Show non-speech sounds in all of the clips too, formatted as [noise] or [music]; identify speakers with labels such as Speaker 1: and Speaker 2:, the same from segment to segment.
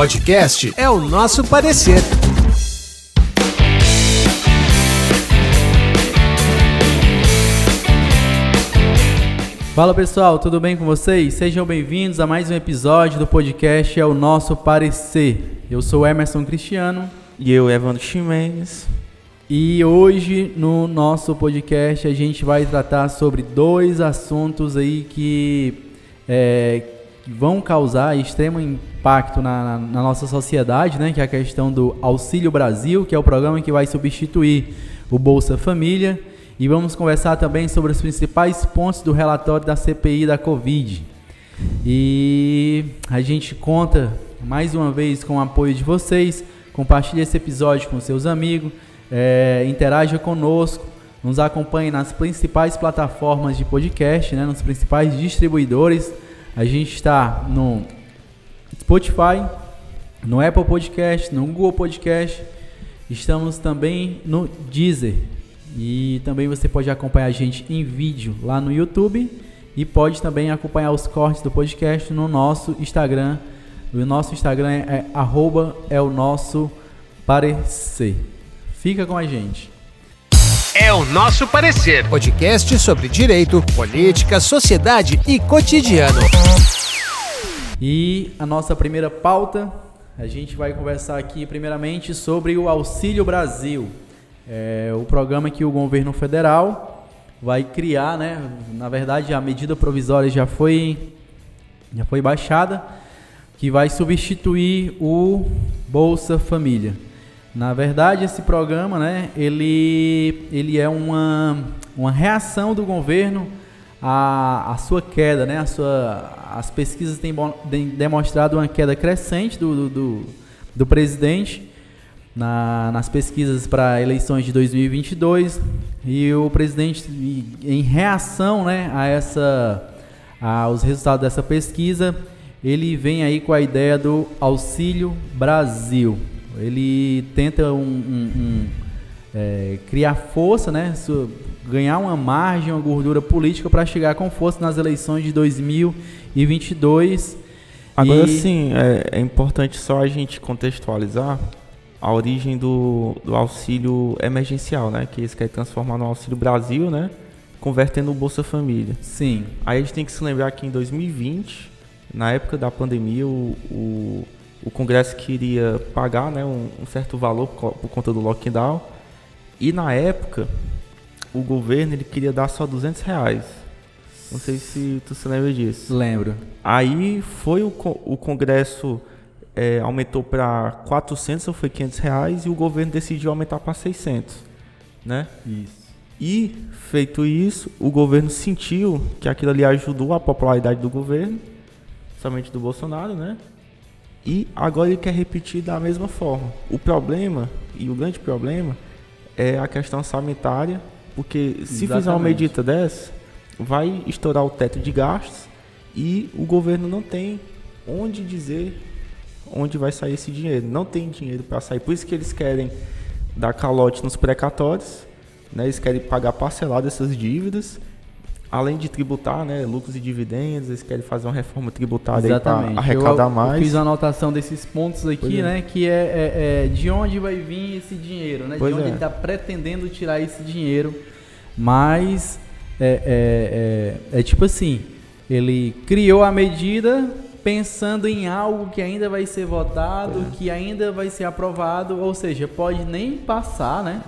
Speaker 1: podcast é o nosso parecer.
Speaker 2: Fala pessoal, tudo bem com vocês? Sejam bem-vindos a mais um episódio do podcast É o Nosso Parecer. Eu sou Emerson Cristiano.
Speaker 3: E eu, Evandro Ximenes.
Speaker 2: E hoje no nosso podcast a gente vai tratar sobre dois assuntos aí que, é, vão causar extremo impacto na, na, na, nossa sociedade, né? Que é a questão do Auxílio Brasil, que é o programa que vai substituir o Bolsa Família e vamos conversar também sobre os principais pontos do relatório da CPI da Covid. E a gente conta mais uma vez com o apoio de vocês. Compartilhe esse episódio com seus amigos, é, interaja conosco, nos acompanhe nas principais plataformas de podcast, né, nos principais distribuidores. A gente está no Spotify, no Apple Podcast, no Google Podcast. Estamos também no Deezer. E também você pode acompanhar a gente em vídeo lá no YouTube e pode também acompanhar os cortes do podcast no nosso Instagram. O nosso Instagram é arroba é o nosso parecer. Fica com a gente.
Speaker 1: É o nosso parecer. Podcast sobre direito, política, sociedade e cotidiano.
Speaker 2: E a nossa primeira pauta, a gente vai conversar aqui primeiramente sobre o Auxílio Brasil. É o programa que o governo federal vai criar, né? Na verdade, a medida provisória já foi já foi baixada, que vai substituir o Bolsa Família. Na verdade, esse programa, né, ele, ele é uma, uma reação do governo à, à sua queda, né? A sua, as pesquisas têm, demonstrado uma queda crescente do, do, do, do presidente na, nas pesquisas para eleições de 2022 e o presidente, em reação né, a essa, aos resultados dessa pesquisa, ele vem aí com a ideia do Auxílio Brasil. Ele tenta um, um, um, é, criar força, né, ganhar uma margem, uma gordura política para chegar com força nas eleições de 2022.
Speaker 3: Agora e... sim, é, é importante só a gente contextualizar a origem do, do auxílio emergencial, né? Que eles querem transformar no Auxílio Brasil, né? Convertendo o Bolsa Família.
Speaker 2: Sim.
Speaker 3: Aí a gente tem que se lembrar que em 2020, na época da pandemia, o, o, o Congresso queria pagar né, um, um certo valor por, por, conta do lockdown. E na época, o governo ele queria dar só 200 reais. Não sei se tu se lembra disso.
Speaker 2: Lembro.
Speaker 3: Aí foi o, o Congresso é, aumentou para 400 ou foi 500 reais e o governo decidiu aumentar para 600, né?
Speaker 2: Isso.
Speaker 3: E feito isso, o governo sentiu que aquilo ali ajudou a popularidade do governo, somente do Bolsonaro, né? E agora ele quer repetir da mesma forma. O problema e o grande problema é a questão sanitária, porque se Exatamente. fizer uma medida dessa, vai estourar o teto de gastos e o governo não tem onde dizer onde vai sair esse dinheiro. Não tem dinheiro para sair. Por isso que eles querem dar calote nos precatórios, né? Eles querem pagar parcelado essas dívidas, além de tributar, né? Lucros e dividendos. Eles querem fazer uma reforma tributária para arrecadar
Speaker 2: eu,
Speaker 3: mais.
Speaker 2: Eu fiz a anotação desses pontos aqui, é. né? Que é, é, é, de onde vai vir esse dinheiro, né? Pois de onde é. ele está pretendendo tirar esse dinheiro. Mas é, é, é, é tipo assim, ele criou a medida pensando em algo que ainda vai ser votado, é. que ainda vai ser aprovado, ou seja, pode nem passar, né?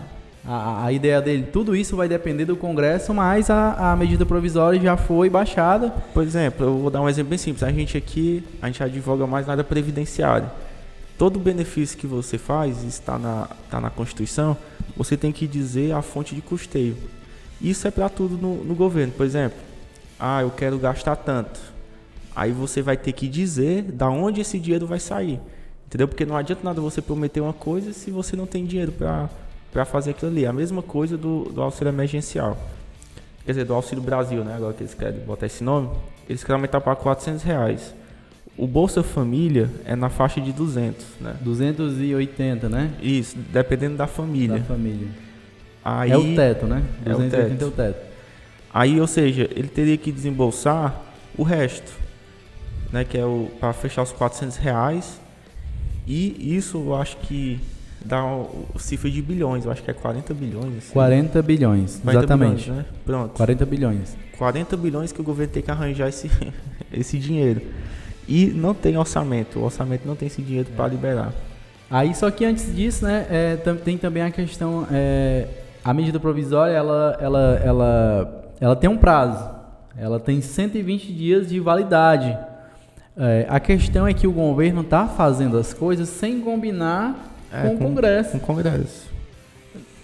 Speaker 2: A, a, ideia dele, tudo isso vai depender do Congresso, mas a, a medida provisória já foi baixada.
Speaker 3: Por exemplo, eu vou dar um exemplo bem simples. A gente aqui, a gente advoga mais na área previdenciária. Todo benefício que você faz, está na, está na Constituição, você tem que dizer a fonte de custeio. Isso é para tudo no, no governo. Por exemplo, ah, eu quero gastar tanto Aí você vai ter que dizer da onde esse dinheiro vai sair. Entendeu? Porque não adianta nada você prometer uma coisa se você não tem dinheiro para fazer aquilo ali. A mesma coisa do, do auxílio emergencial. Quer dizer, do Auxílio Brasil, né? Agora que eles querem botar esse nome. Eles querem aumentar para 400 reais. O Bolsa Família é na faixa de 200, né?
Speaker 2: 280, né?
Speaker 3: Isso, dependendo da família.
Speaker 2: Da família.
Speaker 3: Aí,
Speaker 2: é o teto, né?
Speaker 3: 280
Speaker 2: é o teto. é o teto.
Speaker 3: Aí, ou seja, ele teria que desembolsar o resto né, que é o para fechar os 400 reais. E isso eu acho que dá o cifra de bilhões, eu acho que é 40 bilhões.
Speaker 2: Assim. 40 bilhões, 40 exatamente.
Speaker 3: Bilhões, né? Pronto.
Speaker 2: 40 bilhões.
Speaker 3: 40 bilhões que o governo tem que arranjar esse, [laughs] esse dinheiro. E não tem orçamento, o orçamento não tem esse dinheiro é. para liberar.
Speaker 2: Aí, só que antes disso, né, é, tem também a questão, é, a medida provisória, ela, ela, ela, ela tem um prazo, ela tem 120 dias de validade. É, a questão é que o governo está fazendo as coisas sem combinar é, com, com, o Congresso.
Speaker 3: Com o Congresso.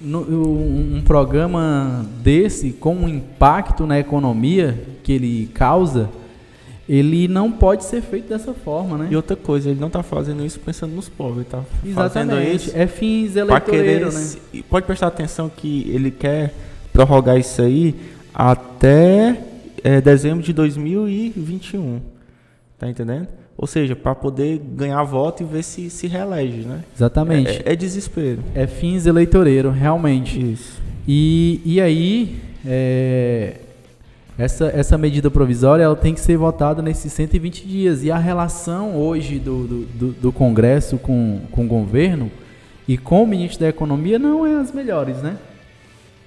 Speaker 2: No, um, um, programa desse, com um impacto na economia que ele causa, ele não pode ser feito dessa forma, né?
Speaker 3: E outra coisa, ele não está fazendo isso pensando nos pobres, está
Speaker 2: fazendo isso é fins eleitoreiros, né?
Speaker 3: Pode prestar atenção que ele quer prorrogar isso aí até é, dezembro de 2021, tá entendendo? Ou seja, para poder ganhar voto e ver se se reelege, né?
Speaker 2: Exatamente.
Speaker 3: É, é desespero.
Speaker 2: É fins eleitoreiros, realmente.
Speaker 3: Isso.
Speaker 2: E, e aí, é, essa, essa medida provisória ela tem que ser votada nesses 120 dias. E a relação hoje do, do, do, do Congresso com, com o governo e com o ministro da Economia não é as melhores, né?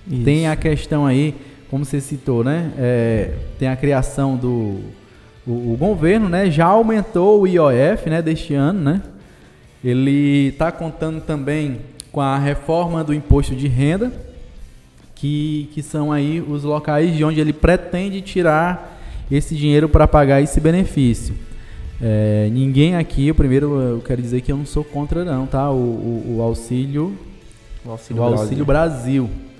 Speaker 2: Isso. Tem a questão aí, como você citou, né? É, tem a criação do o, o, governo né, já aumentou o IOF né, deste ano. Né? Ele está contando também com a reforma do imposto de renda, que, que são aí os locais de onde ele pretende tirar esse dinheiro para pagar esse benefício. É, ninguém aqui, o primeiro eu quero dizer que eu não sou contra não, tá? O, o, o auxílio, o auxílio, o auxílio Brasil. Brasil.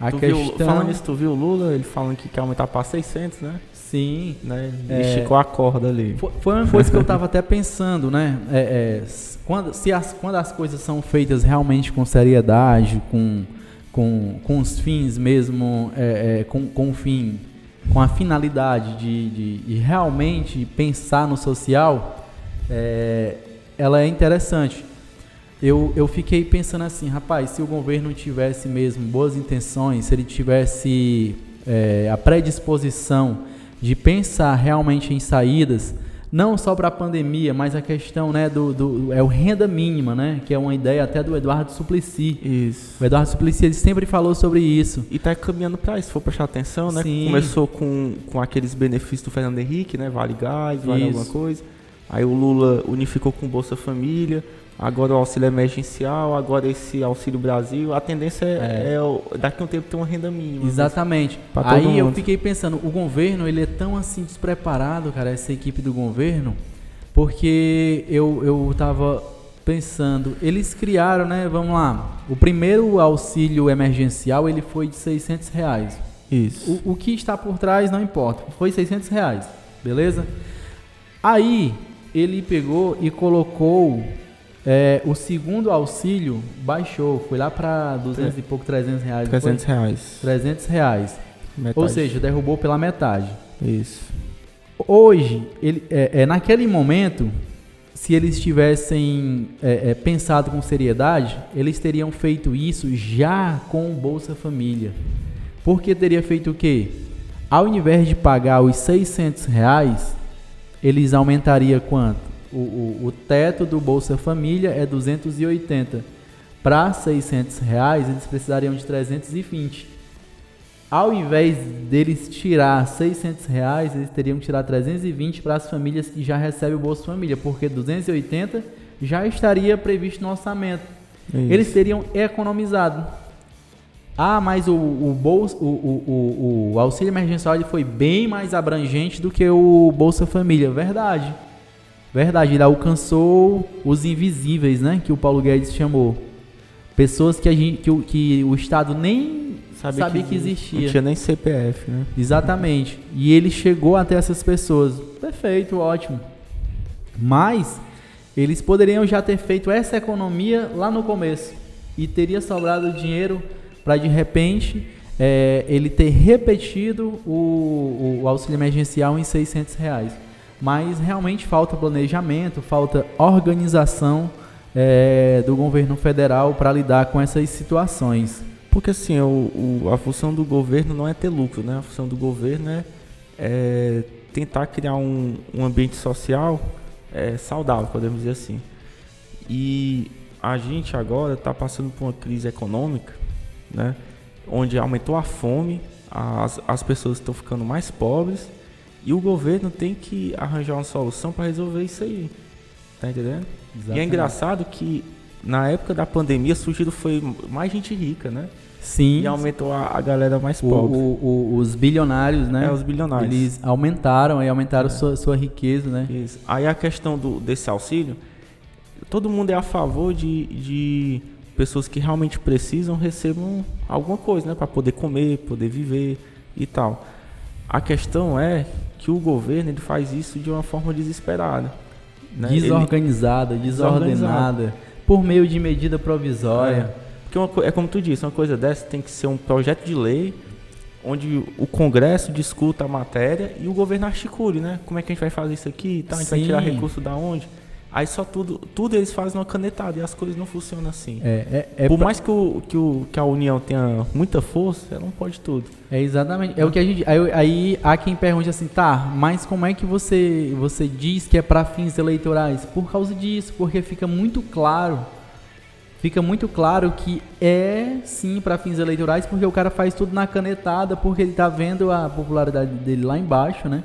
Speaker 3: A tu questão... Viu, falando nisso, tu viu o Lula, ele falando que quer aumentar para 600, né?
Speaker 2: Sim.
Speaker 3: Né? É, esticou a corda ali.
Speaker 2: Foi, foi uma coisa que eu estava até pensando, né? É, é, quando, se as, quando as coisas são feitas realmente com seriedade, com, com, com os fins mesmo, é, é, com, com o fim, com a finalidade de, de, de realmente pensar no social, é, ela é interessante. Eu, eu fiquei pensando assim, rapaz, se o governo tivesse mesmo boas intenções, se ele tivesse a predisposição de pensar realmente em saídas, não só para a pandemia, mas a questão né, do, do é o renda mínima, né, que é uma ideia até do Eduardo Suplicy.
Speaker 3: Isso.
Speaker 2: O Eduardo Suplicy ele sempre falou sobre isso.
Speaker 3: E está caminhando para isso, se for prestar atenção, né? Sim. Começou com, com aqueles benefícios do Fernando Henrique, né, Vale Gás, Vale isso. alguma coisa. Aí o Lula unificou com Bolsa Família agora o auxílio emergencial, agora esse auxílio Brasil. A tendência é, é. é daqui a um tempo ter uma renda mínima.
Speaker 2: Né? Exatamente. Aí eu fiquei pensando, o governo ele é tão assim despreparado, cara, essa equipe do governo, porque eu eu tava pensando, eles criaram, né? Vamos lá. O primeiro auxílio emergencial ele foi de 600 reais.
Speaker 3: Isso.
Speaker 2: O, o que está por trás não importa. Foi 600 reais, beleza? Aí ele pegou e colocou é, o segundo auxílio baixou, foi lá para 200 e pouco, 300 reais.
Speaker 3: 300 foi? reais.
Speaker 2: 300 reais. Metade. Ou seja, derrubou pela metade.
Speaker 3: Isso.
Speaker 2: Hoje, ele, é, é naquele momento, se eles tivessem é, é, pensado com seriedade, eles teriam feito isso já com o Bolsa Família. Porque teria feito o quê? Ao invés de pagar os 600 reais, eles aumentariam quanto? O, o, o teto do Bolsa Família é 280. Para 600 reais, eles precisariam de 320. Ao invés deles tirar 600 reais, eles teriam que tirar 320 para as famílias que já recebem o Bolsa Família, porque 280 já estaria previsto no orçamento. Isso. Eles teriam economizado. Ah, mas o, o, bolsa, o, o, o, auxílio emergencial foi bem mais abrangente do que o Bolsa Família. Verdade. Verdade, ele alcançou os invisíveis, né? Que o Paulo Guedes chamou. Pessoas que, a gente, que, o, que o Estado nem Sabe sabia que, que, existia.
Speaker 3: Não tinha nem CPF, né?
Speaker 2: Exatamente. E ele chegou até essas pessoas. Perfeito, ótimo. Mas eles poderiam já ter feito essa economia lá no começo. E teria sobrado dinheiro para de repente é, ele ter repetido o, o auxílio emergencial em 600 reais mas realmente falta planejamento, falta organização é, do governo federal para lidar com essas situações.
Speaker 3: Porque assim, o, o, a função do governo não é ter lucro, né? A função do governo é, é tentar criar um, um ambiente social é, saudável, podemos dizer assim. E a gente agora está passando por uma crise econômica, né? Onde aumentou a fome, as, as pessoas estão ficando mais pobres e o governo tem que arranjar uma solução para resolver isso aí. Tá entendendo? Exatamente. E é engraçado que na época da pandemia surgiu foi mais gente rica, né?
Speaker 2: Sim.
Speaker 3: E aumentou a, a galera mais pobre.
Speaker 2: O, o, os bilionários, né?
Speaker 3: É, os bilionários.
Speaker 2: Eles aumentaram e aumentaram é. sua, sua riqueza, né?
Speaker 3: Isso. Aí a questão do, desse auxílio, todo mundo é a favor de, de pessoas que realmente precisam recebam alguma coisa, né? Para poder comer, poder viver e tal. A questão é que o governo ele faz isso de uma forma desesperada.
Speaker 2: Né? Desorganizada, ele... desordenada, por meio de medida provisória.
Speaker 3: É. Porque uma, é como tu disse, uma coisa dessa tem que ser um projeto de lei onde o Congresso discuta a matéria e o governo articule, né? Como é que a gente vai fazer isso aqui? Tá, a gente Sim. vai tirar recurso da onde? Aí só tudo, tudo eles fazem uma canetada e as coisas não funcionam assim.
Speaker 2: É, é, é
Speaker 3: Por pra... mais que, o, que, o, que a União tenha muita força, ela não pode tudo.
Speaker 2: É exatamente. É o que a gente. Aí, aí há quem pergunte assim, tá, mas como é que você, você diz que é para fins eleitorais? Por causa disso, porque fica muito claro fica muito claro que é sim para fins eleitorais, porque o cara faz tudo na canetada, porque ele está vendo a popularidade dele lá embaixo, né?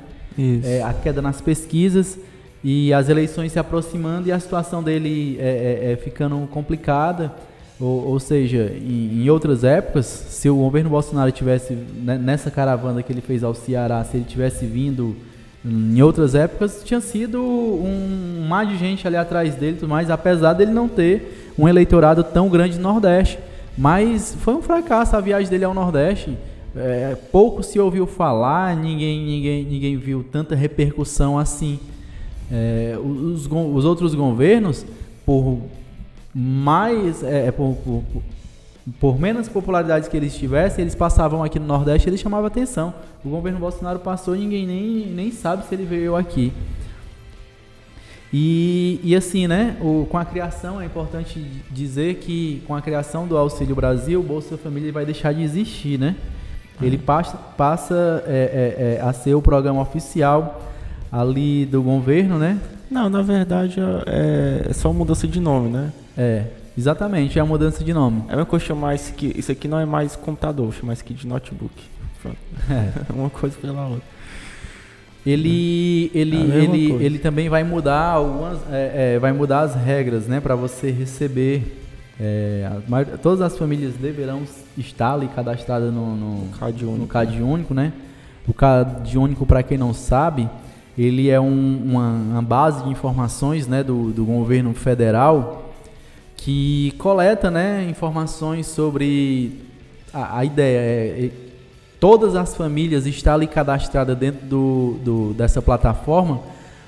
Speaker 2: É, a queda nas pesquisas e as eleições se aproximando e a situação dele é, é, é ficando complicada. Ou, ou seja, em, em, outras épocas, se o governo Bolsonaro tivesse né, nessa caravana que ele fez ao Ceará, se ele tivesse vindo em outras épocas, tinha sido um mar de gente ali atrás dele, mais, apesar dele não ter um eleitorado tão grande no Nordeste. Mas foi um fracasso a viagem dele ao Nordeste. É, pouco se ouviu falar, ninguém, ninguém, ninguém viu tanta repercussão assim. É, os, os outros governos, por mais, é, é, por, por, por, menos popularidade que eles tivessem, eles passavam aqui no Nordeste, eles chamavam atenção. O governo Bolsonaro passou, ninguém nem, nem sabe se ele veio aqui. E, e assim, né, o, com a criação, é importante dizer que com a criação do Auxílio Brasil, o Bolsa Família vai deixar de existir, né? Ele passa, passa é, é, é, a ser o programa oficial ali do governo, né?
Speaker 3: Não, na verdade é, é só mudança de nome, né?
Speaker 2: É, exatamente, é a mudança de nome.
Speaker 3: É uma coisa chamar isso aqui, isso aqui não é mais computador, chamar isso aqui de notebook. Pronto. É. [laughs] uma coisa pela outra.
Speaker 2: Ele, ele, ele, ele também vai mudar algumas, é, é, vai mudar as regras, né, para você receber. É, a, todas as famílias deverão estar ali cadastradas no, no,
Speaker 3: CAD único,
Speaker 2: no CAD único, né? O CAD único, para quem não sabe, ele é um, uma, uma, base de informações, né, do, do governo federal que coleta, né, informações sobre a, a ideia é, todas as famílias estar ali cadastradas dentro do, do dessa plataforma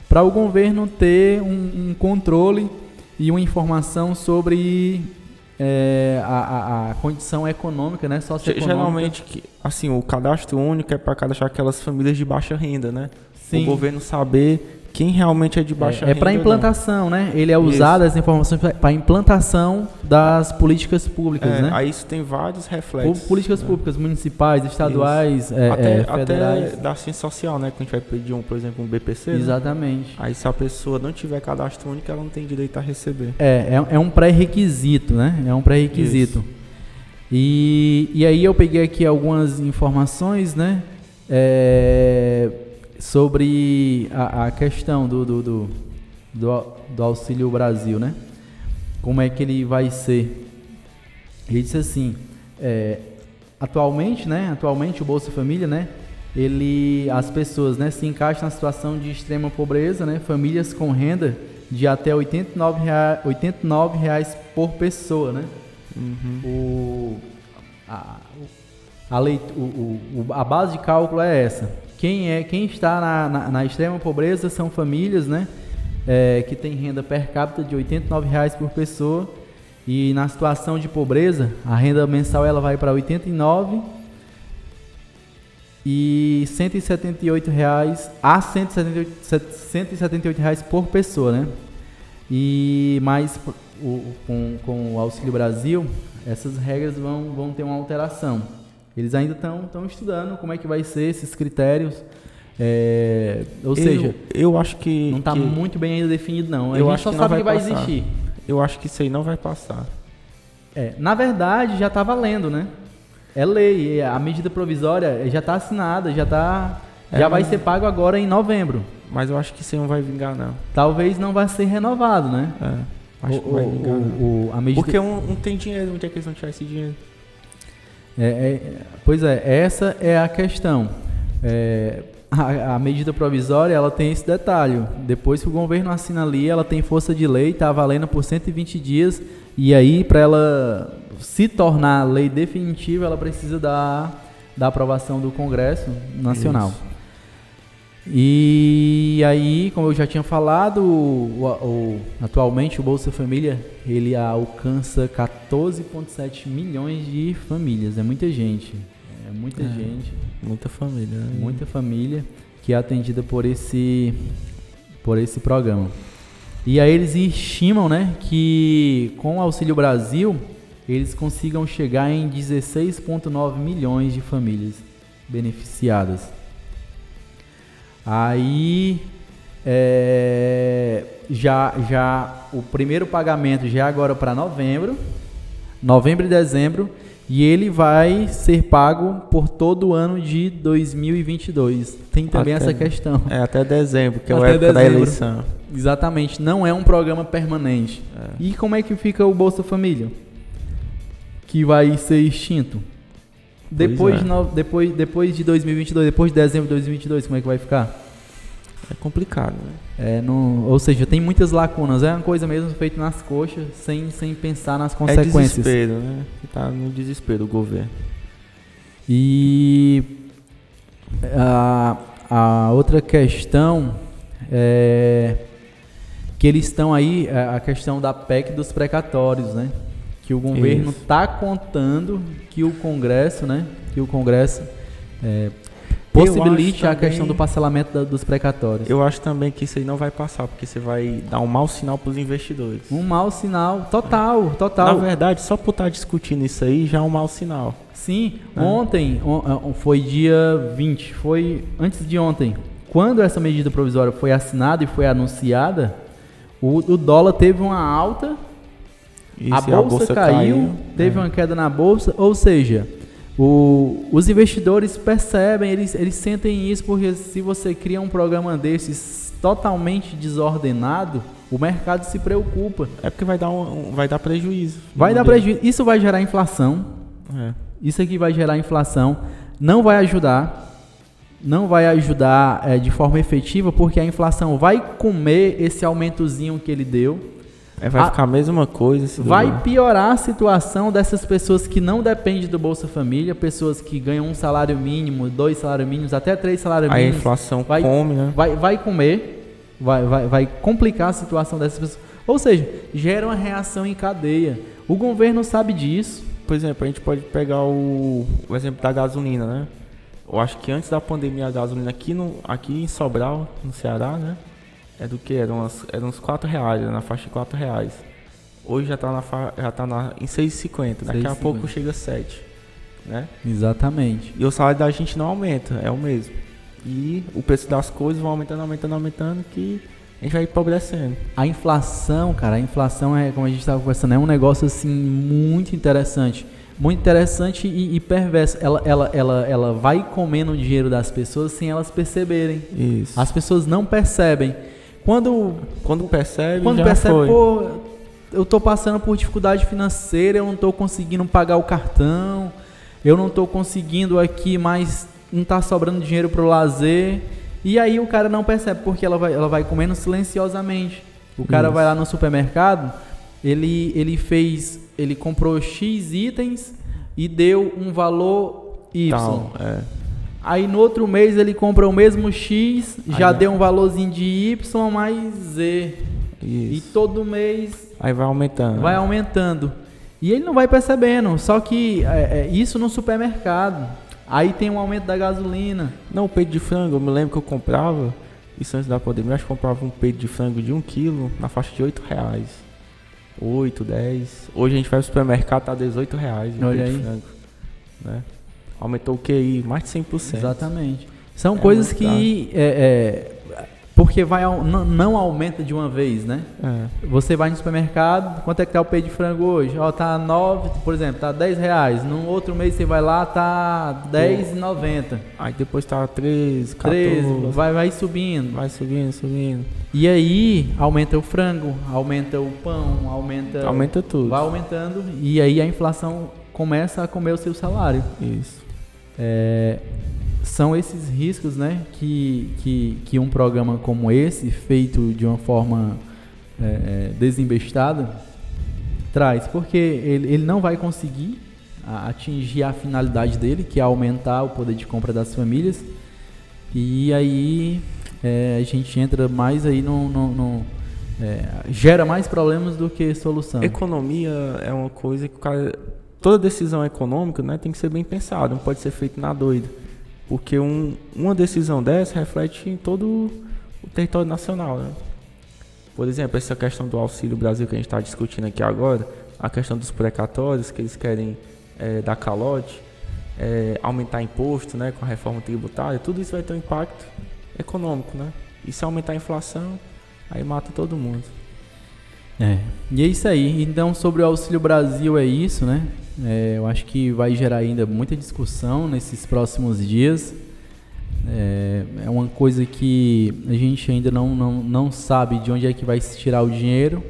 Speaker 2: para o governo ter um, um, controle e uma informação sobre é, a, a, a, condição econômica, né, socioeconômica.
Speaker 3: Geralmente, assim, o cadastro único é para cadastrar aquelas famílias de baixa renda, né? Sim. O governo saber quem realmente é de baixa é,
Speaker 2: renda. É para implantação, né? Ele é usado as informações para implantação das políticas públicas, é, né?
Speaker 3: Aí isso tem vários reflexos.
Speaker 2: Políticas né? públicas municipais, estaduais, é,
Speaker 3: até,
Speaker 2: é, federais.
Speaker 3: Até da ciência social, né? Que a gente vai pedir, um, por exemplo, um BPC.
Speaker 2: Né? Exatamente.
Speaker 3: Né? Aí se a pessoa não tiver cadastro único, ela não tem direito a receber.
Speaker 2: É, é, é um pré-requisito, né? É um pré-requisito. E, e aí eu peguei aqui algumas informações, né? É, sobre a, a questão do, do, do, do, Auxílio Brasil, né? Como é que ele vai ser? Ele disse assim, é, atualmente, né? Atualmente o Bolsa Família, né? Ele, as pessoas, né, se encaixam na situação de extrema pobreza, né? Famílias com renda de até 89 reais, 89 reais por pessoa, né? Uhum. O, a, a, leit, o, o, a base de cálculo é essa. Quem, é, quem está na, na, na extrema pobreza são famílias né, é, que têm renda per capita de 89 reais por pessoa. E na situação de pobreza, a renda mensal ela vai para 89 e 178 reais a 178, 178 reais por pessoa, né? E mais o, com, com o Auxílio Brasil, essas regras vão, vão ter uma alteração. Eles ainda estão estudando como é que vai ser esses critérios. É, ou
Speaker 3: eu,
Speaker 2: seja,
Speaker 3: eu acho que
Speaker 2: não está muito bem ainda definido não. A eu gente só que sabe que vai, vai existir.
Speaker 3: eu acho que isso aí não vai passar.
Speaker 2: É, na verdade, já está valendo, né? É lei, a medida provisória já está assinada, já tá, é, já vai ser pago agora em novembro.
Speaker 3: Mas eu acho que isso aí não vai vingar, não.
Speaker 2: Talvez não vai ser renovado, né?
Speaker 3: É, acho o, que vai vingar. O, o, a medida... Porque um, um tem dinheiro, não tem que eles não tirar esse dinheiro.
Speaker 2: É, é, pois é, essa é a questão. É, a, a, medida provisória ela tem esse detalhe. Depois que o governo assina ali, ela tem força de lei, está valendo por 120 dias. E aí, para ela se tornar lei definitiva, ela precisa da, da aprovação do Congresso Nacional. Isso. E aí, como eu já tinha falado, o, o, atualmente o Bolsa Família ele alcança 14,7 milhões de famílias. É muita gente. É muita é, gente.
Speaker 3: Muita família. Né?
Speaker 2: Muita família que é atendida por esse, por esse programa. E aí eles estimam né, que com o Auxílio Brasil eles consigam chegar em 16,9 milhões de famílias beneficiadas. Aí é, já, já o primeiro pagamento já é agora para novembro, novembro e dezembro, e ele vai ser pago por todo o ano de 2022. Tem também até, essa questão.
Speaker 3: É até dezembro, que é a época dezembro. da eleição.
Speaker 2: Exatamente, não é um programa permanente. É. E como é que fica o Bolsa Família? Que vai ser extinto. Depois, é. de no, depois, depois de 2022, depois de dezembro de 2022, como é que vai ficar?
Speaker 3: É complicado, né?
Speaker 2: É, ou seja, tem muitas lacunas. É uma coisa mesmo feita nas coxas, sem, sem pensar nas é consequências.
Speaker 3: É desespero, né? Tá no desespero o governo.
Speaker 2: E a, a outra questão é que eles estão aí, é, a questão da PEC dos precatórios, né? Que o governo está contando que o Congresso, né, que o Congresso é, possibilite a também, questão do parcelamento da, dos precatórios.
Speaker 3: Eu acho também que isso aí não vai passar, porque você vai dar um mau sinal para os investidores.
Speaker 2: Um mau sinal, total, total.
Speaker 3: Na verdade, só por estar tá discutindo isso aí já é um mau sinal.
Speaker 2: Sim, né? ontem, on, foi dia 20, foi antes de ontem, quando essa medida provisória foi assinada e foi anunciada, o, o dólar teve uma alta a bolsa, a bolsa, caiu, caiu teve é. uma queda na bolsa, ou seja, o, os investidores percebem, eles, eles sentem isso porque se você cria um programa desses totalmente desordenado, o mercado se preocupa.
Speaker 3: É porque vai dar, um, vai dar prejuízo.
Speaker 2: Vai dar prejuízo. Isso vai gerar inflação. É. Isso aqui vai gerar inflação. Não vai ajudar. Não vai ajudar é, de forma efetiva porque a inflação vai comer esse aumentozinho que ele deu.
Speaker 3: É, vai a, ficar a mesma coisa.
Speaker 2: Vai piorar a situação dessas pessoas que não dependem do Bolsa Família, pessoas que ganham um salário mínimo, dois salários mínimos, até três salários mínimos.
Speaker 3: A inflação
Speaker 2: vai,
Speaker 3: come, né?
Speaker 2: Vai, vai comer, vai, vai, vai complicar a situação dessas pessoas. Ou seja, gera uma reação em cadeia. O governo sabe disso.
Speaker 3: Por exemplo, a gente pode pegar o, o exemplo da gasolina, né? Eu acho que antes da pandemia a gasolina aqui, no, aqui em Sobral, no Ceará, né? É do que? Eram, umas, eram uns 4 reais, na faixa de 4 reais. Hoje já está na já tá na, em 6,50. Daqui a pouco chega a 7. Né?
Speaker 2: Exatamente.
Speaker 3: E o salário da gente não aumenta, é o mesmo. E o preço das coisas vão aumentando, aumentando, aumentando, que a gente vai empobrecendo.
Speaker 2: A inflação, cara, a inflação é, como a gente estava conversando, é um negócio assim muito interessante. Muito interessante e, e, perverso. Ela, ela, ela, ela vai comendo o dinheiro das pessoas sem elas perceberem.
Speaker 3: Isso.
Speaker 2: As pessoas não percebem. Quando,
Speaker 3: quando percebe,
Speaker 2: quando percebe, foi. pô, eu tô passando por dificuldade financeira, eu não tô conseguindo pagar o cartão, eu não tô conseguindo aqui mais, não tá sobrando dinheiro pro lazer. E aí o cara não percebe, porque ela vai, ela vai comendo silenciosamente. O cara Isso. vai lá no supermercado, ele, ele fez, ele comprou X itens e deu um valor Y. Tal, é. Aí no outro mês ele compra o mesmo X, já deu um valorzinho de Y mais Z. Isso. E todo mês.
Speaker 3: Aí vai aumentando.
Speaker 2: Vai aumentando. E ele não vai percebendo. Só que é, é, isso no supermercado. Aí tem um aumento da gasolina.
Speaker 3: Não, o peito de frango, eu me lembro que eu comprava, isso antes da pandemia, eu acho que comprava um peito de frango de 1 um quilo na faixa de 8 reais. 8, 10. Hoje a gente vai ao supermercado, tá 18 reais.
Speaker 2: Olha aí. Frango,
Speaker 3: né? Aumentou o QI mais de 100%.
Speaker 2: Exatamente. São é coisas que é, é, Porque vai, não, aumenta de uma vez, né? É. Você vai no supermercado, quanto é que tá o peito de frango hoje? Ó, tá 9, por exemplo, tá 10 reais. No outro mês você vai lá, tá 10,90.
Speaker 3: Aí depois tá 13, 14. 13,
Speaker 2: vai, vai subindo.
Speaker 3: Vai subindo, subindo.
Speaker 2: E aí aumenta o frango, aumenta o pão, aumenta.
Speaker 3: Aumenta tudo.
Speaker 2: Vai aumentando e aí a inflação começa a comer o seu salário.
Speaker 3: Isso.
Speaker 2: É, são esses riscos né, que, que, que um programa como esse, feito de uma forma é, é, desembestada, traz, porque ele, ele não vai conseguir atingir a finalidade dele, que é aumentar o poder de compra das famílias, e aí é, a gente entra mais aí no, no, no é, gera mais problemas do que solução.
Speaker 3: Economia é uma coisa que o cara, toda decisão econômica né, tem que ser bem pensada, não pode ser feita na doida. Porque um, uma decisão dessa reflete em todo o território nacional. Né? Por exemplo, essa questão do Auxílio Brasil que a gente está discutindo aqui agora, a questão dos precatórios, que eles querem é, dar calote, é, aumentar imposto né, com a reforma tributária, tudo isso vai ter um impacto econômico. Né? E se aumentar a inflação, aí mata todo mundo.
Speaker 2: É, e é isso aí. Então, sobre o Auxílio Brasil, é isso, né? É, eu acho que vai gerar ainda muita discussão nesses próximos dias. É, é, uma coisa que a gente ainda não, não, não sabe de onde é que vai se tirar o dinheiro.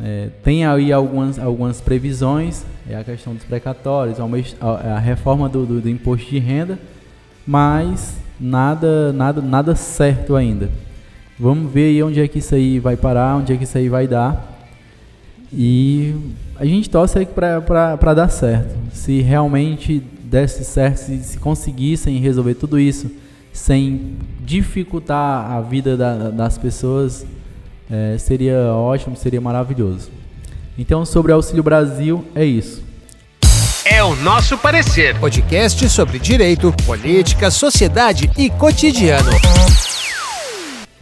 Speaker 2: É, tem aí algumas, algumas previsões, é a questão dos precatórios, a, reforma do, do, do imposto de renda, mas nada, nada, nada certo ainda. Vamos ver aí onde é que isso aí vai parar, onde é que isso aí vai dar. E a gente torce para dar certo. Se realmente desse certo, se, se, conseguissem resolver tudo isso sem dificultar a vida da, das pessoas, é, seria ótimo, seria maravilhoso. Então, sobre o Auxílio Brasil, é isso.
Speaker 1: É o nosso parecer. Podcast sobre direito, política, sociedade e cotidiano.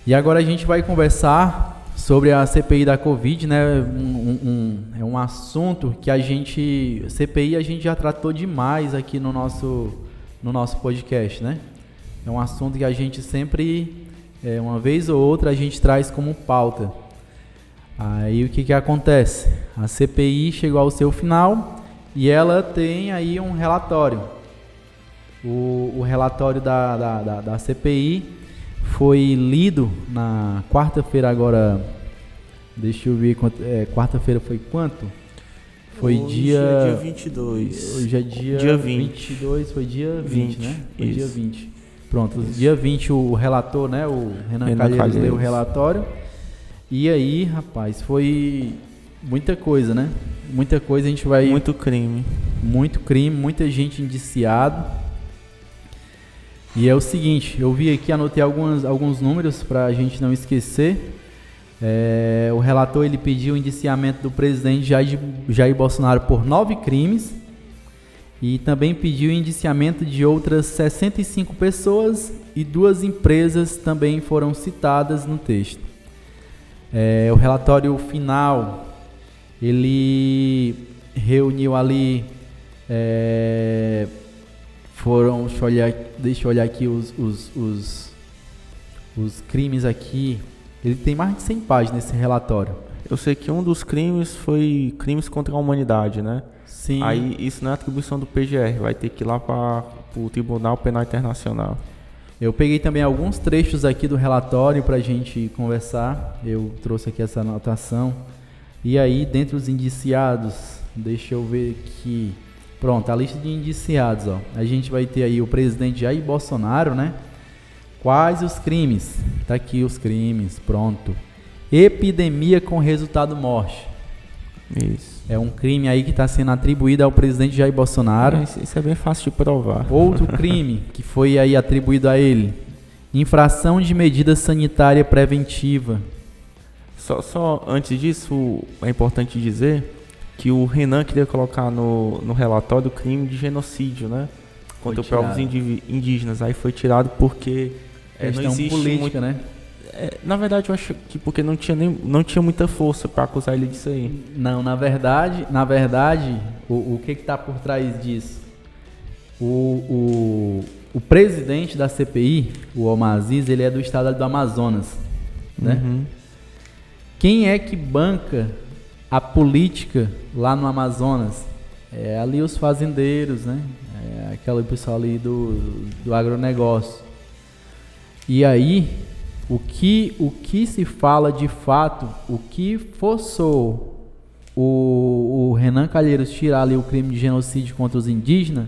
Speaker 2: E agora a gente vai conversar sobre a CPI da Covid, né? Um, um, é um assunto que a gente. CPI a gente já tratou demais aqui no nosso, no nosso podcast, né? É um assunto que a gente sempre, é, uma vez ou outra, a gente traz como pauta. Aí o que, que acontece? A CPI chegou ao seu final e ela tem aí um relatório. O, o relatório da, da, da, da CPI foi lido na quarta-feira agora. Deixa eu ver é, quarta-feira foi quanto? Foi
Speaker 3: Hoje
Speaker 2: dia
Speaker 3: é dia 22.
Speaker 2: Hoje é dia, dia 20. 22, foi dia 20, 20 né? Foi isso. dia 20. Pronto, isso. dia 20 o relator, né, o Renan, Renan Calheiros, Calheiros leu o relatório. E aí, rapaz, foi muita coisa, né? Muita coisa a gente vai
Speaker 3: muito crime.
Speaker 2: Muito crime, muita gente indiciado. E é o seguinte, eu vi aqui, anotei alguns, alguns números para a gente não esquecer. É, o relator ele pediu o indiciamento do presidente Jair, Jair Bolsonaro por nove crimes e também pediu o indiciamento de outras 65 pessoas e duas empresas também foram citadas no texto. É, o relatório final ele reuniu ali é, foram, deixa eu olhar, deixa eu olhar aqui os, os, os, os crimes aqui. Ele tem mais de 100 páginas nesse relatório.
Speaker 3: Eu sei que um dos crimes foi crimes contra a humanidade, né?
Speaker 2: Sim.
Speaker 3: Aí isso não é atribuição do PGR, vai ter que ir lá para o Tribunal Penal Internacional.
Speaker 2: Eu peguei também alguns trechos aqui do relatório para a gente conversar. Eu trouxe aqui essa anotação. E aí, dentre os indiciados, deixa eu ver aqui. Pronto, a lista de indiciados, ó. A gente vai ter aí o presidente Jair Bolsonaro, né? Quais os crimes? Tá aqui os crimes, pronto. Epidemia com resultado morte.
Speaker 3: Isso.
Speaker 2: É um crime aí que está sendo atribuído ao presidente Jair Bolsonaro.
Speaker 3: Isso, isso é bem fácil de provar.
Speaker 2: Outro [laughs] crime que foi aí atribuído a ele. Infração de medida sanitária preventiva.
Speaker 3: Só, só antes disso, é importante dizer que o Renan queria colocar no, no relatório o crime de genocídio, né? Contra os povos indígenas. Aí foi tirado porque
Speaker 2: é, não existe política, muito, né?
Speaker 3: É, na verdade, eu acho que porque não tinha, nem, não tinha muita força para acusar ele disso aí.
Speaker 2: Não, na verdade, na verdade, o, o que está por trás disso? O, o, o presidente da CPI, o Omar Aziz, ele é do estado do Amazonas, né? Uhum. Quem é que banca a política lá no Amazonas? É ali os fazendeiros, né? É aquele pessoal ali do, do agronegócio. E aí, o que, o que se fala de fato, o que forçou o, o Renan Calheiros tirar ali o crime de genocídio contra os indígenas,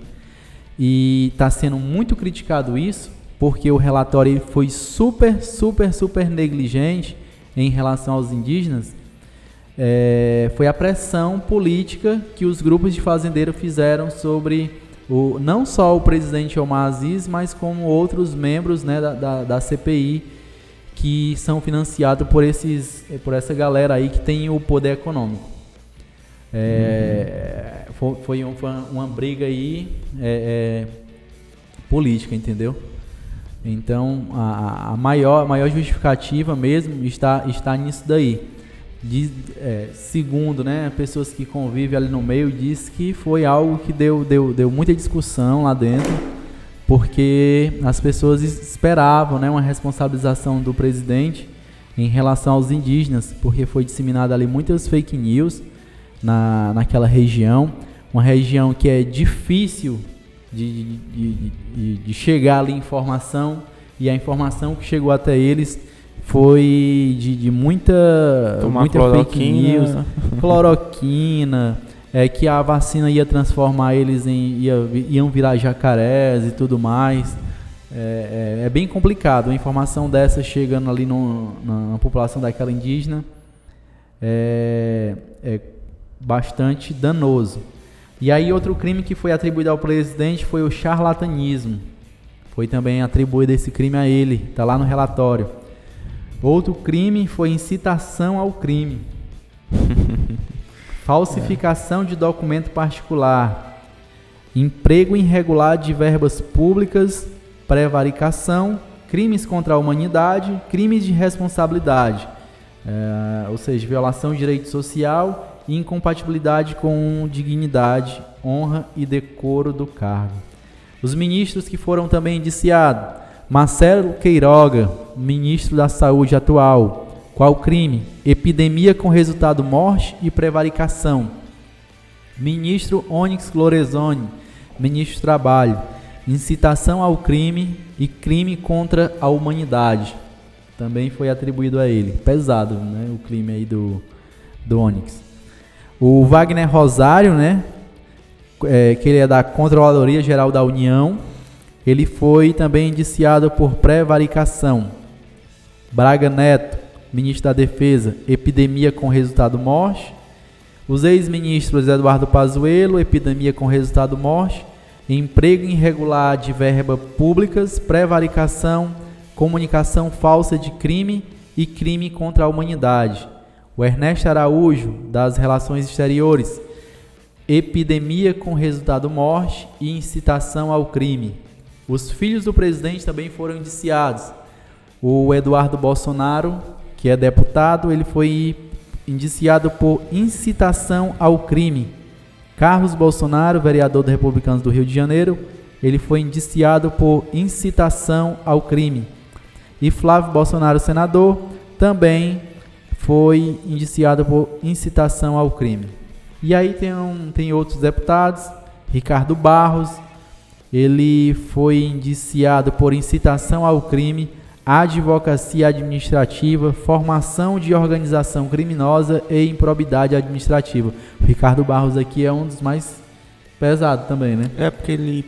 Speaker 2: e está sendo muito criticado isso, porque o relatório foi super, super, super negligente em relação aos indígenas, é, foi a pressão política que os grupos de fazendeiros fizeram sobre o, não só o presidente Omar Aziz, mas como outros membros né, da, da, da CPI que são financiados por, esses, por essa galera aí que tem o poder econômico. É, uhum. foi, foi, um, foi, uma briga aí é, é, política, entendeu? Então a, a, maior, a maior justificativa mesmo está, está nisso daí. Diz, é, segundo, né, pessoas que convivem ali no meio diz que foi algo que deu, deu, deu muita discussão lá dentro, porque as pessoas esperavam, né, uma responsabilização do presidente em relação aos indígenas, porque foi disseminada ali muitas fake news na, naquela região, uma região que é difícil de, de, de, de chegar ali informação e a informação que chegou até eles foi de, de muita,
Speaker 3: Tomar
Speaker 2: muita fake news, [laughs] cloroquina, é, que a vacina ia transformar eles em. Ia, iam virar jacarés e tudo mais. É, é, é, bem complicado. Uma informação dessa chegando ali no, na, população daquela indígena é, é bastante danoso. E aí outro crime que foi atribuído ao presidente foi o charlatanismo. Foi também atribuído esse crime a ele, está lá no relatório. Outro crime foi incitação ao crime. [laughs] Falsificação é. de documento particular. Emprego irregular de verbas públicas, prevaricação, crimes contra a humanidade, crimes de responsabilidade, é, ou seja, violação de direito social e incompatibilidade com dignidade, honra e decoro do cargo. Os ministros que foram também indiciados: Marcelo Queiroga, ministro da Saúde atual. Qual crime? Epidemia com resultado morte e prevaricação. Ministro Onyx Lorenzoni, ministro do Trabalho. Incitação ao crime e crime contra a humanidade. Também foi atribuído a ele. Pesado, né? O crime aí do, do Onyx. O Wagner Rosário, né? É, que ele é da Controladoria Geral da União, ele foi também indiciado por prevaricação. Braga Neto, ministro da Defesa, epidemia com resultado morte. Os ex-ministros Eduardo Pazuello, epidemia com resultado morte. Emprego irregular de verba públicas, prevaricação, comunicação falsa de crime e crime contra a humanidade. O Ernesto Araújo, das Relações Exteriores, epidemia com resultado morte e incitação ao crime. Os filhos do presidente também foram indiciados. O Eduardo Bolsonaro, que é deputado, ele foi indiciado por incitação ao crime. Carlos Bolsonaro, vereador do Republicanos do Rio de Janeiro, ele foi indiciado por incitação ao crime. E Flávio Bolsonaro, senador, também foi indiciado por incitação ao crime. E aí tem, um, tem outros deputados, Ricardo Barros, ele foi indiciado por incitação ao crime, advocacia administrativa, formação de organização criminosa e improbidade administrativa. O Ricardo Barros aqui é um dos mais Pesado também, né?
Speaker 3: É, porque ele,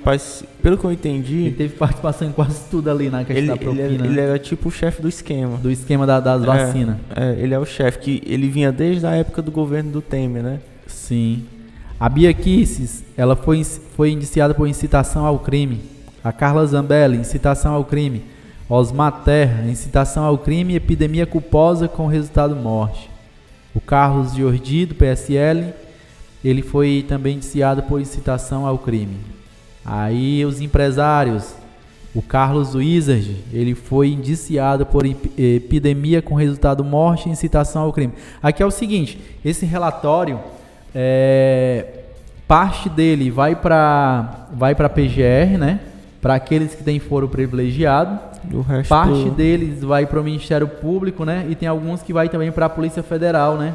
Speaker 3: pelo que eu entendi.
Speaker 2: Ele teve participação em quase tudo ali na questão
Speaker 3: ele,
Speaker 2: da propina.
Speaker 3: Ele, ele era tipo o chefe do esquema.
Speaker 2: Do esquema da, das é, vacinas.
Speaker 3: É, ele é o chefe, que ele vinha desde a época do governo do Temer, né?
Speaker 2: Sim. A Bia Kisses, ela foi, foi indiciada por incitação ao crime. A Carla Zambelli, incitação ao crime. Osmar Terra, incitação ao crime e epidemia culposa com resultado morte. O Carlos Jordi, do PSL, ele foi também indiciado por incitação ao crime. Aí os empresários, o Carlos Wizard, ele foi indiciado por epidemia com resultado morte e incitação ao crime. Aqui é o seguinte, esse relatório, é, parte dele vai para vai para PGR, né? para aqueles que têm foro privilegiado. Parte deles vai para o Ministério Público, né? E tem alguns que vai também para a Polícia Federal, né?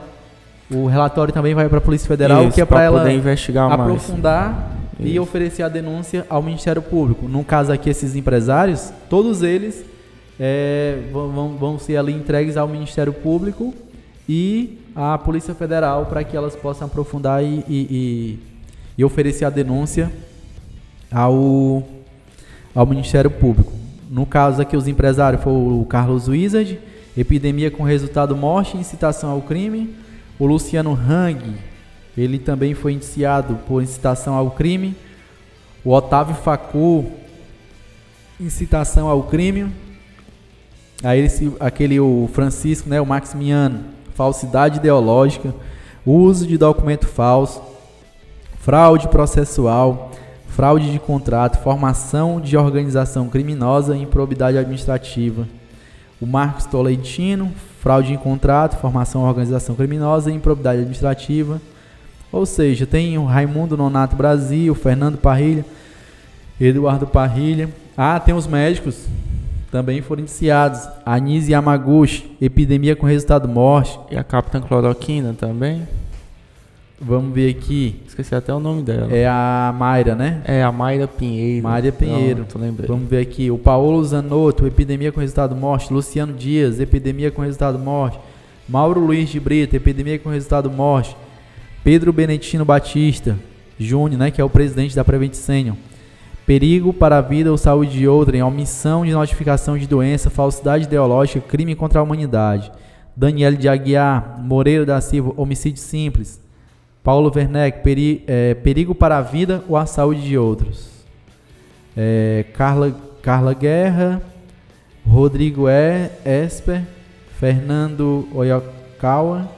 Speaker 2: O relatório também vai para a Polícia Federal, Isso, que é para ela
Speaker 3: investigar
Speaker 2: aprofundar mais. e oferecer a denúncia ao Ministério Público. No caso aqui, esses empresários, todos eles é, vão, vão ser ali entregues ao Ministério Público e à Polícia Federal para que elas possam aprofundar e, e, e, e oferecer a denúncia ao, ao Ministério Público. No caso aqui, os empresários foram o Carlos Wizard, epidemia com resultado morte e incitação ao crime. O Luciano Hang, ele também foi indiciado por incitação ao crime. O Otávio Facu, incitação ao crime. Aí esse, aquele o Francisco, né, o Maximiano, falsidade ideológica, uso de documento falso, fraude processual, fraude de contrato, formação de organização criminosa e improbidade administrativa. O Marcos Tolentino, fraude em contrato, formação de organização criminosa e improbidade administrativa. Ou seja, tem o Raimundo Nonato Brasil, Fernando Parrilha, Eduardo Parrilha. Ah, tem os médicos, também foram indiciados. Anise Yamaguchi, epidemia com resultado morte.
Speaker 3: E a Capitã Cloroquina também?
Speaker 2: Vamos ver aqui.
Speaker 3: Esqueci até o nome dela.
Speaker 2: É a Mayra, né?
Speaker 3: É a Mayra Pinheiro.
Speaker 2: Mayra Pinheiro. Não, lembrei. Vamos ver aqui. O Paulo Zanotto, epidemia com resultado morte. Luciano Dias, epidemia com resultado morte. Mauro Luiz de Brito, epidemia com resultado morte. Pedro Beneditino Batista Júnior, né, que é o presidente da Prevent Senior. Perigo para a vida ou saúde de outrem, omissão de notificação de doença, falsidade ideológica, crime contra a humanidade. Daniel de Aguiar, Moreira da Silva, homicídio simples. Paulo Werneck, peri, é, perigo para a vida ou a saúde de outros. É, Carla, Carla Guerra, Rodrigo e, Esper, Fernando Oyakawa,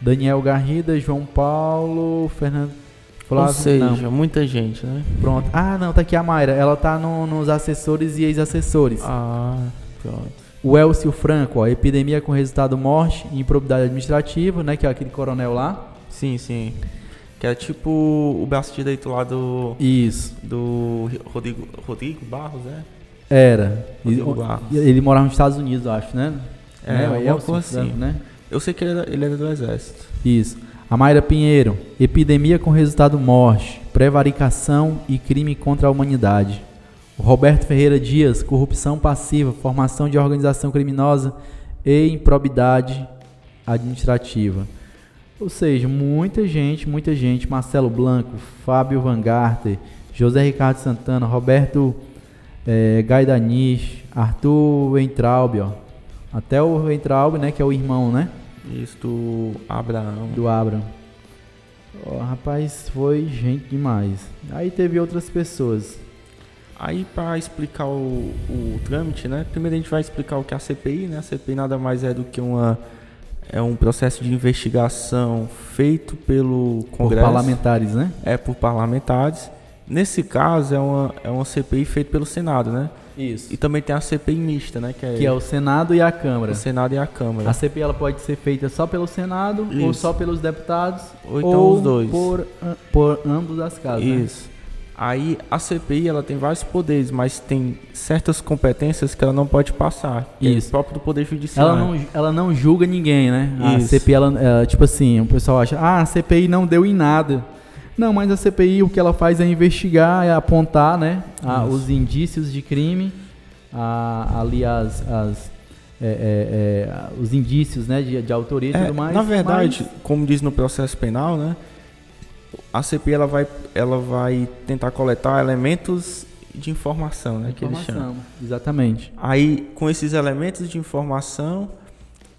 Speaker 2: Daniel Garrida, João Paulo, Fernando
Speaker 3: Flávio, Ou seja, não. muita gente, né?
Speaker 2: Pronto. Ah, não, tá aqui a Mayra. Ela tá no, nos assessores e ex-assessores.
Speaker 3: Ah, pronto.
Speaker 2: O Elcio Franco, ó, epidemia com resultado morte e improbidade administrativa, né? Que é aquele coronel lá.
Speaker 3: Sim, sim. Que é tipo o braço direito lá do.
Speaker 2: Isso.
Speaker 3: Do Rodrigo, Rodrigo Barros, né?
Speaker 2: Era. Rodrigo ele, Barros. ele morava nos Estados Unidos, eu acho, né?
Speaker 3: É, é, é Elcio, assim. né? Eu sei que ele era, ele era do exército.
Speaker 2: Isso. A Mayra Pinheiro, epidemia com resultado morte, prevaricação e crime contra a humanidade. Roberto Ferreira Dias, corrupção passiva, formação de organização criminosa e improbidade administrativa. Ou seja, muita gente, muita gente, Marcelo Blanco, Fábio Van Garter, José Ricardo Santana, Roberto é, Gaidanish, Arthur Weintraub, ó. até o Weintraub, né, que é o irmão, né?
Speaker 3: Isso do Abraão.
Speaker 2: Do Abraão. Oh, rapaz, foi gente demais. Aí teve outras pessoas.
Speaker 3: Aí para explicar o, o trâmite, né? Primeiro a gente vai explicar o que é a CPI, né? A CPI nada mais é do que uma é um processo de investigação feito pelo Congresso.
Speaker 2: Por parlamentares, né?
Speaker 3: É por parlamentares. Nesse caso é uma é uma CPI feita pelo Senado, né?
Speaker 2: Isso.
Speaker 3: E também tem a CPI mista, né?
Speaker 2: Que é, que é o Senado e a Câmara.
Speaker 3: O Senado e a Câmara.
Speaker 2: A CPI ela pode ser feita só pelo Senado Isso. ou só pelos deputados.
Speaker 3: Ou então ou os dois.
Speaker 2: Por, por ambos as casas.
Speaker 3: Né? Isso. Né? Aí a CPI ela tem vários poderes, mas tem certas competências que ela não pode passar.
Speaker 2: É Isso.
Speaker 3: É próprio do Poder Judiciário.
Speaker 2: Ela não, ela não julga ninguém, né? Isso. A CPI, ela, ela, tipo assim, o pessoal acha, ah, a CPI não deu em nada. Não, mas a CPI o que ela faz é investigar, é apontar, né, a, os indícios de crime a, ali as, as é, é, é, os indícios né, de, de autoria e é, tudo mais.
Speaker 3: Na verdade, mas... como diz no processo penal, né, a CPI ela vai, ela vai tentar coletar elementos de informação, né, informação, que eles chamam.
Speaker 2: Exatamente.
Speaker 3: Aí, com esses elementos de informação,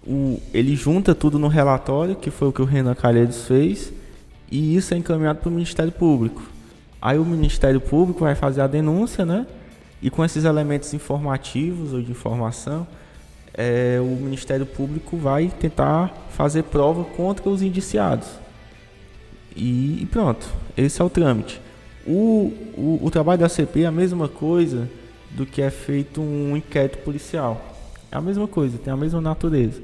Speaker 3: o, ele junta tudo no relatório, que foi o que o Renan Calheiros fez, e isso é encaminhado para o Ministério Público. Aí o Ministério Público vai fazer a denúncia, né? E com esses elementos informativos ou de informação, é, o Ministério Público vai tentar fazer prova contra os indiciados. E, e pronto, esse é o trâmite. O, o, o, trabalho da CP é a mesma coisa do que é feito um inquérito policial. É a mesma coisa, tem a mesma natureza.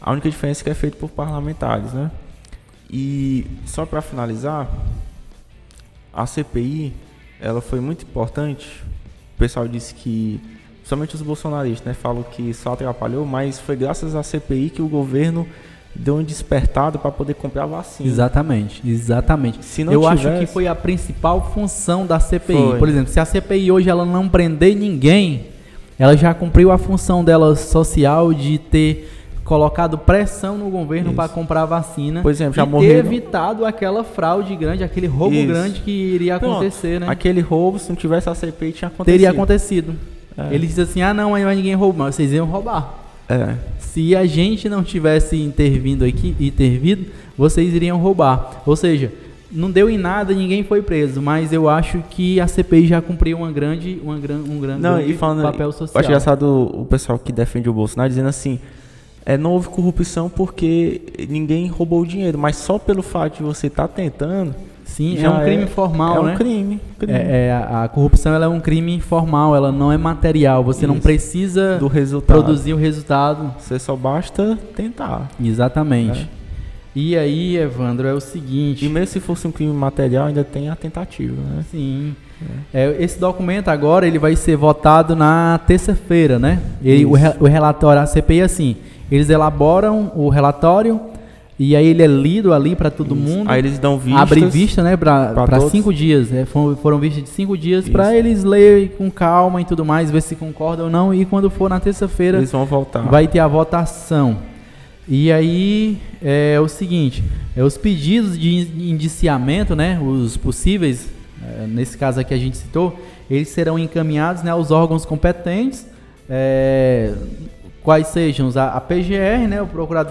Speaker 3: A única diferença é que é feito por parlamentares, né? E só para finalizar, a CPI ela foi muito importante o pessoal disse que, somente os bolsonaristas, né, falam que só atrapalhou, mas foi graças à CPI que o governo deu um despertado para poder comprar vacina.
Speaker 2: Exatamente, exatamente. Se não Eu tivesse... acho que foi a principal função da CPI. Foi. Por exemplo, se a CPI hoje ela não prender ninguém, ela já cumpriu a função dela social de ter colocado pressão no governo para comprar vacina.
Speaker 3: Por exemplo, já
Speaker 2: e
Speaker 3: morreu.
Speaker 2: ter evitado aquela fraude grande, aquele roubo Isso. grande que iria acontecer, Pronto. né?
Speaker 3: Aquele roubo, se não tivesse a CPI, tinha acontecido.
Speaker 2: Teria acontecido. É. Ele diz assim: ah, não, aí ninguém roubou, mas vocês iam roubar. É. Se a gente não tivesse intervindo aqui, intervido, vocês iriam roubar. Ou seja, não deu em nada, ninguém foi preso, mas eu acho que a CPI já cumpriu uma grande, uma, um grande, não, grande falando, papel social. Eu
Speaker 3: acho engraçado o pessoal que defende o Bolsonaro dizendo assim, é, não houve corrupção porque ninguém roubou o dinheiro, mas só pelo fato de você estar tá tentando.
Speaker 2: Sim, é um crime é, formal,
Speaker 3: é
Speaker 2: né?
Speaker 3: Um crime, crime.
Speaker 2: É, é a, a, corrupção ela é um crime formal, ela não é material. Você Isso. não precisa do resultado. produzir o resultado.
Speaker 3: Você só basta tentar.
Speaker 2: Exatamente. É. E aí, Evandro, é o seguinte.
Speaker 3: E mesmo se fosse um crime material, ainda tem a tentativa, né?
Speaker 2: Sim. É. é esse documento agora ele vai ser votado na terça-feira, né? Ele, o, o relatório, a CPI, assim, eles elaboram o relatório e aí ele é lido ali para todo Isso. mundo.
Speaker 3: Aí eles dão vistas.
Speaker 2: Abre vista, né, para cinco dias. É, foram, foram vistas de cinco dias para eles lerem com calma e tudo mais, ver se concordam ou não. E quando for na terça-feira,
Speaker 3: eles vão voltar.
Speaker 2: Vai ter a votação. E aí é o seguinte, é os pedidos de indiciamento, né, os possíveis, é, nesse caso aqui a gente citou, eles serão encaminhados né, aos órgãos competentes. É, quais sejam a, a PGR, né,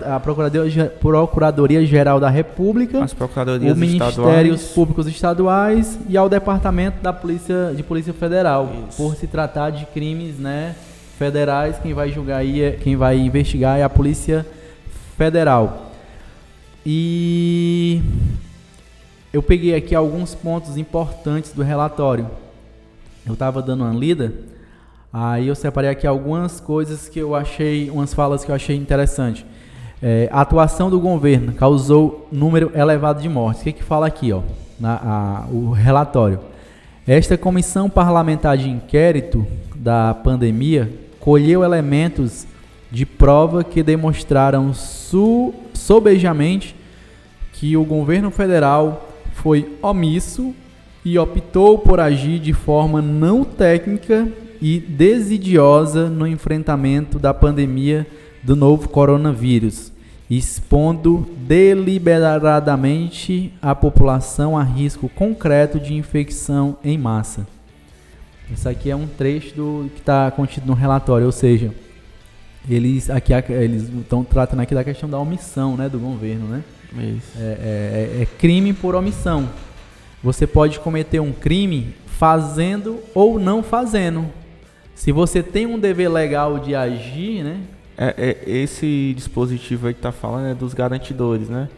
Speaker 2: a Procuradoria, Procuradoria Geral da República,
Speaker 3: as Procuradorias
Speaker 2: o Ministérios Públicos Estaduais e ao Departamento da Polícia de Polícia Federal, Isso. por se tratar de crimes, né, federais, quem vai julgar aí, é, quem vai investigar é a Polícia Federal. E eu peguei aqui alguns pontos importantes do relatório. Eu estava dando uma lida Aí eu separei aqui algumas coisas que eu achei, umas falas que eu achei interessante. É, a atuação do governo causou número elevado de mortes. O que, que fala aqui, ó, na, a, o relatório? Esta comissão parlamentar de inquérito da pandemia colheu elementos de prova que demonstraram su, sobejamente que o governo federal foi omisso e optou por agir de forma não técnica e desidiosa no enfrentamento da pandemia do novo coronavírus, expondo deliberadamente a população a risco concreto de infecção em massa. Isso aqui é um trecho do que está contido no relatório, ou seja, eles aqui eles estão tratando aqui da questão da omissão, né, do governo, né?
Speaker 3: Isso.
Speaker 2: É, é, é crime por omissão. Você pode cometer um crime fazendo ou não fazendo. Se você tem um dever legal de agir, né?
Speaker 3: É, é esse dispositivo aí que está falando é dos garantidores, né?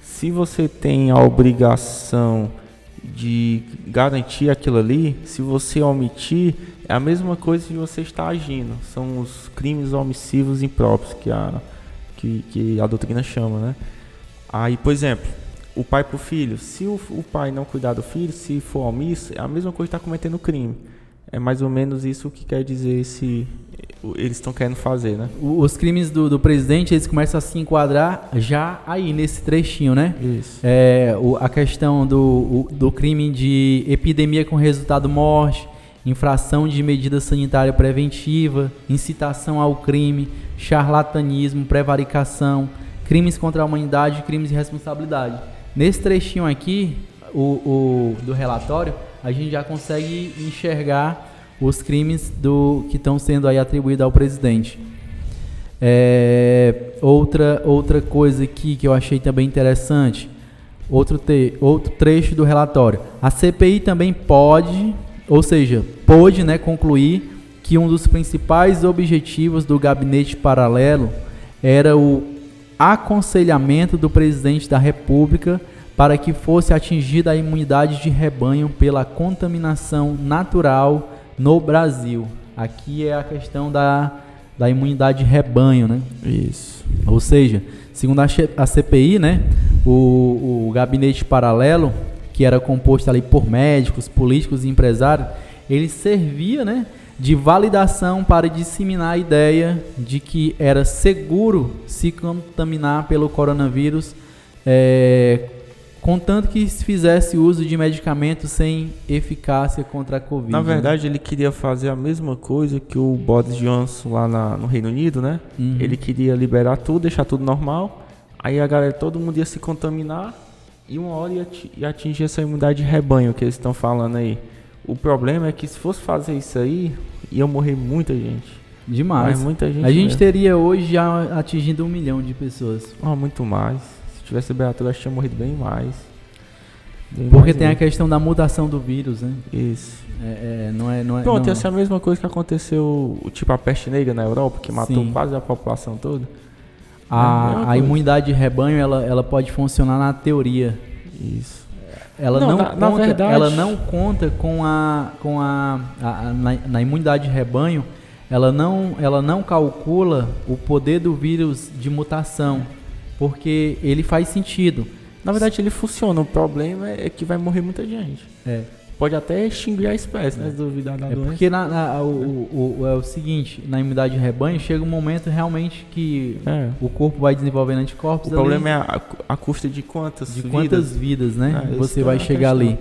Speaker 3: Se você tem a obrigação de garantir aquilo ali, se você omitir, é a mesma coisa que você está agindo. São os crimes omissivos impróprios que a, que, que a doutrina chama, né? Aí, por exemplo, o pai para o filho. Se o, o, pai não cuidar do filho, se for omisso, é a mesma coisa que está cometendo crime. É mais ou menos isso que quer dizer esse eles estão querendo fazer, né?
Speaker 2: Os crimes do, do, presidente, eles começam a se enquadrar já aí, nesse trechinho, né?
Speaker 3: Isso.
Speaker 2: É, o, a questão do, o, do crime de epidemia com resultado morte, infração de medida sanitária preventiva, incitação ao crime, charlatanismo, prevaricação, crimes contra a humanidade e crimes de responsabilidade. Nesse trechinho aqui, o, o do relatório, a gente já consegue enxergar os crimes do que estão sendo aí atribuídos ao presidente. É, outra, outra coisa aqui que eu achei também interessante, outro, te, outro trecho do relatório. A CPI também pode, ou seja, pôde né, concluir que um dos principais objetivos do gabinete paralelo era o aconselhamento do presidente da República para que fosse atingida a imunidade de rebanho pela contaminação natural no Brasil. Aqui é a questão da, da imunidade de rebanho, né?
Speaker 3: Isso.
Speaker 2: Ou seja, segundo a, CPI, né, o, o gabinete paralelo, que era composto ali por médicos, políticos e empresários, ele servia, né, de validação para disseminar a ideia de que era seguro se contaminar pelo coronavírus, é, contanto que se fizesse uso de medicamentos sem eficácia contra a Covid.
Speaker 3: Na né? verdade, né? ele queria fazer a mesma coisa que o Boris Johnson lá na, no Reino Unido, né? Uhum. Ele queria liberar tudo, deixar tudo normal. Aí a galera, todo mundo ia se contaminar e uma hora ia atingir essa imunidade de rebanho que eles estão falando aí. O problema é que se fosse fazer isso aí, ia morrer muita gente.
Speaker 2: Demais. Mas muita gente. A gente mesmo. teria hoje já atingindo um milhão de pessoas.
Speaker 3: Ah, muito mais. Se tivesse liberado, acho que tinha morrido bem mais.
Speaker 2: Bem Porque mais tem a questão da mutação do vírus, né?
Speaker 3: Isso.
Speaker 2: É, é, não é, não é,
Speaker 3: Pronto,
Speaker 2: não...
Speaker 3: essa é a mesma coisa que aconteceu, tipo a peste negra na Europa, que matou Sim. quase a população toda.
Speaker 2: A, é a imunidade de rebanho, ela, ela pode funcionar na teoria.
Speaker 3: Isso.
Speaker 2: Ela não, não na, conta, na verdade... ela não conta com a com a, a, a na, na, imunidade de rebanho, ela não ela não calcula o poder do vírus de mutação, porque ele faz sentido.
Speaker 3: Na verdade, ele funciona. O problema é que vai morrer muita gente.
Speaker 2: É
Speaker 3: pode até extinguir a espécie, né? Se duvidar da
Speaker 2: é
Speaker 3: doença.
Speaker 2: Porque na, na, o, o, o, é o seguinte, na imunidade de rebanho chega um momento realmente que é. o corpo vai desenvolvendo anticorpos.
Speaker 3: O ali, problema é a, a custa de quantas
Speaker 2: de vidas? quantas vidas, né? É, você vai é chegar ali.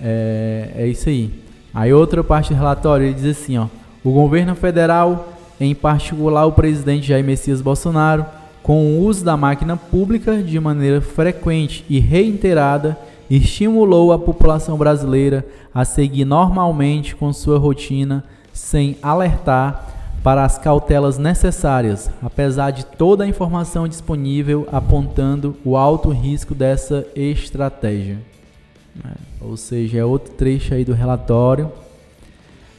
Speaker 2: É, é isso aí. Aí outra parte do relatório ele diz assim, ó, o governo federal, em particular o presidente Jair Messias Bolsonaro, com o uso da máquina pública de maneira frequente e reiterada estimulou a população brasileira a seguir normalmente com sua rotina sem alertar para as cautelas necessárias, apesar de toda a informação disponível apontando o alto risco dessa estratégia. É, ou seja, é outro trecho aí do relatório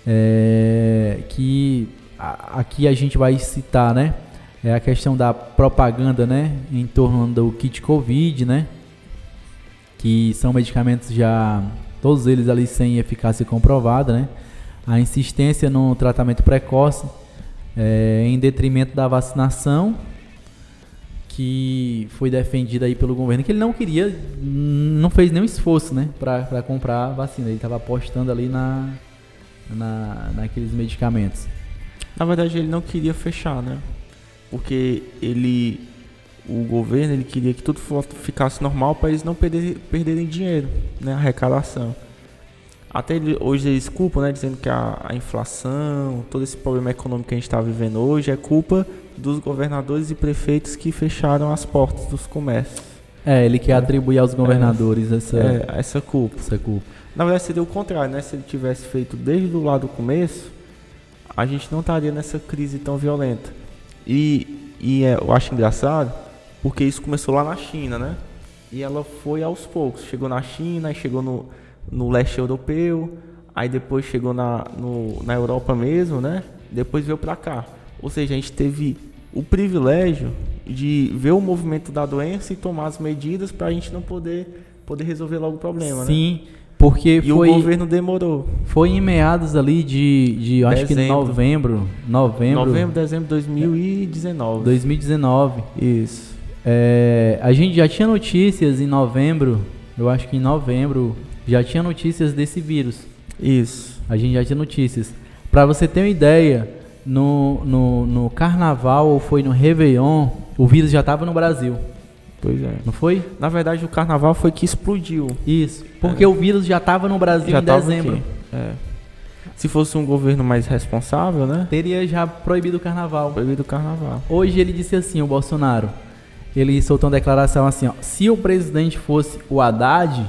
Speaker 2: é, que a, aqui a gente vai citar, né? É a questão da propaganda, né? Em torno do kit Covid, né? que são medicamentos já, todos eles ali sem eficácia comprovada, né? A insistência no tratamento precoce é, em detrimento da vacinação, que foi defendida aí pelo governo, que ele não queria, não fez nenhum esforço, né, para comprar a vacina. Ele estava apostando ali na, na, naqueles medicamentos.
Speaker 3: Na verdade, ele não queria fechar, né? Porque ele o governo ele queria que tudo ficasse normal para eles não perder, perderem dinheiro, né, arrecadação. Até ele, hoje eles culpam, né, dizendo que a, a, inflação, todo esse problema econômico que a gente está vivendo hoje é culpa dos governadores e prefeitos que fecharam as portas dos comércios.
Speaker 2: É, ele quer é, atribuir aos governadores
Speaker 3: é,
Speaker 2: essa,
Speaker 3: é, essa culpa.
Speaker 2: Essa culpa.
Speaker 3: Na verdade seria o contrário, né? Se ele tivesse feito desde o lado do começo, a gente não estaria nessa crise tão violenta. E, e é, eu acho engraçado porque isso começou lá na China, né? E ela foi aos poucos. Chegou na China, chegou no, no leste europeu, aí depois chegou na, no, na Europa mesmo, né? Depois veio para cá. Ou seja, a gente teve o privilégio de ver o movimento da doença e tomar as medidas para a gente não poder, poder resolver logo o problema,
Speaker 2: Sim, né? Sim, porque
Speaker 3: e
Speaker 2: foi,
Speaker 3: o governo demorou.
Speaker 2: Foi em meados ali de, de acho que novembro, novembro.
Speaker 3: Novembro, dezembro de 2019.
Speaker 2: 2019.
Speaker 3: Isso.
Speaker 2: É, a gente já tinha notícias em novembro, eu acho que em novembro já tinha notícias desse vírus.
Speaker 3: Isso.
Speaker 2: A gente já tinha notícias. Para você ter uma ideia, no, no, no carnaval ou foi no Réveillon, o vírus já estava no Brasil.
Speaker 3: Pois é.
Speaker 2: Não foi?
Speaker 3: Na verdade, o carnaval foi que explodiu.
Speaker 2: Isso. Porque é. o vírus já estava no Brasil já em dezembro.
Speaker 3: É. Se fosse um governo mais responsável, né?
Speaker 2: Teria já proibido o carnaval.
Speaker 3: Proibido o carnaval.
Speaker 2: Hoje ele disse assim, o Bolsonaro ele soltou uma declaração assim: ó, se o presidente fosse o Haddad,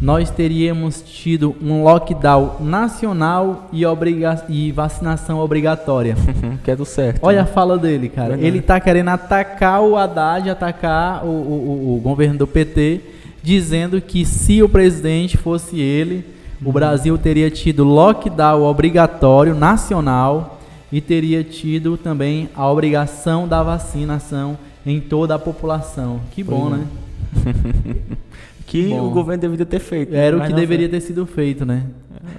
Speaker 2: nós teríamos tido um lockdown nacional e, obriga e vacinação obrigatória. [laughs]
Speaker 3: que é do certo.
Speaker 2: Olha né? a fala dele, cara. Verdade. Ele tá querendo atacar o Haddad, atacar o, o, o, governo do PT, dizendo que se o presidente fosse ele, o Brasil teria tido lockdown obrigatório nacional e teria tido também a obrigação da vacinação em toda a população. Que bom, né? [laughs]
Speaker 3: que bom. o governo deveria ter feito.
Speaker 2: Era o que deveria ter sido feito, né?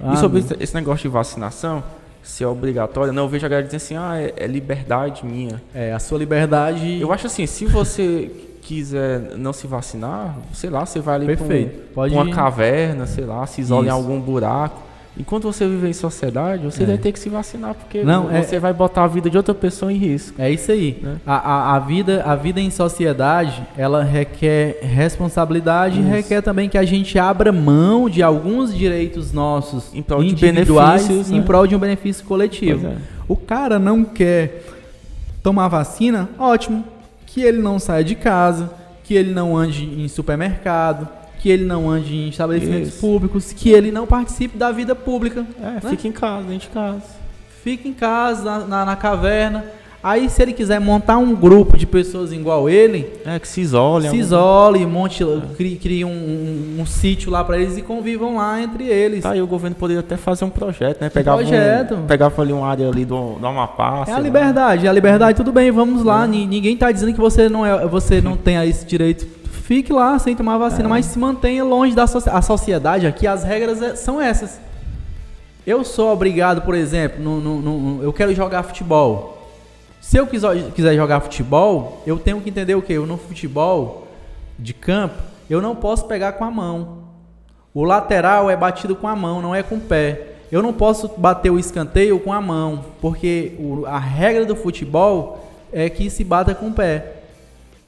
Speaker 3: Ah, e sobre esse negócio de vacinação, se é obrigatório, não, eu vejo a galera dizendo assim, ah, é, é liberdade minha.
Speaker 2: É, a sua liberdade...
Speaker 3: Eu acho assim, se você quiser não se vacinar, sei lá, você vai ali
Speaker 2: para
Speaker 3: um, uma caverna, sei lá, se isola Isso. em algum buraco. Enquanto você vive em sociedade, você
Speaker 2: É.
Speaker 3: vai ter que se vacinar, porque
Speaker 2: Não, é-
Speaker 3: você vai botar a vida de outra pessoa em risco.
Speaker 2: É isso aí.
Speaker 3: Né?
Speaker 2: A, a, a vida, a vida em sociedade, ela requer responsabilidade e
Speaker 3: Isso.
Speaker 2: requer também que a gente abra mão de alguns direitos nossos
Speaker 3: Em prol de
Speaker 2: individuais
Speaker 3: benefícios,
Speaker 2: em
Speaker 3: né?
Speaker 2: prol de um benefício coletivo.
Speaker 3: É.
Speaker 2: O cara não quer tomar vacina, ótimo. Que ele não saia de casa, que ele não ande em supermercado, que ele não ande em estabelecimentos
Speaker 3: Isso.
Speaker 2: públicos, que ele não participe da vida pública.
Speaker 3: É,
Speaker 2: né?
Speaker 3: fica em casa, dentro de casa.
Speaker 2: fica em casa, na, na, na caverna. Aí, se ele quiser montar um grupo de pessoas igual ele,
Speaker 3: É, que se isole.
Speaker 2: se
Speaker 3: algum-
Speaker 2: isole, monte, crie, crie um, um, um sítio lá pra eles e convivam lá entre eles.
Speaker 3: Tá, e o governo poderia até fazer um projeto, né? Pegava
Speaker 2: projeto.
Speaker 3: Um, pegava ali uma área ali do, do Amapá.
Speaker 2: É a
Speaker 3: lá.
Speaker 2: liberdade, é a liberdade, tudo bem, vamos lá. Ni- Ninguém tá dizendo que você não, é, você não tenha esse direito. Fique lá sem tomar vacina,
Speaker 3: É.
Speaker 2: mas se mantenha longe da soci a sociedade aqui. As regras é- são essas. Eu sou obrigado, por exemplo, no, no- no- eu quero jogar futebol. Se eu quiser, quiser jogar futebol, eu tenho que entender o que? Eu no futebol de campo, eu não posso pegar com a mão. O lateral é batido com a mão, não é com o pé. Eu não posso bater o escanteio com a mão, porque a regra do futebol é que se bata com o pé.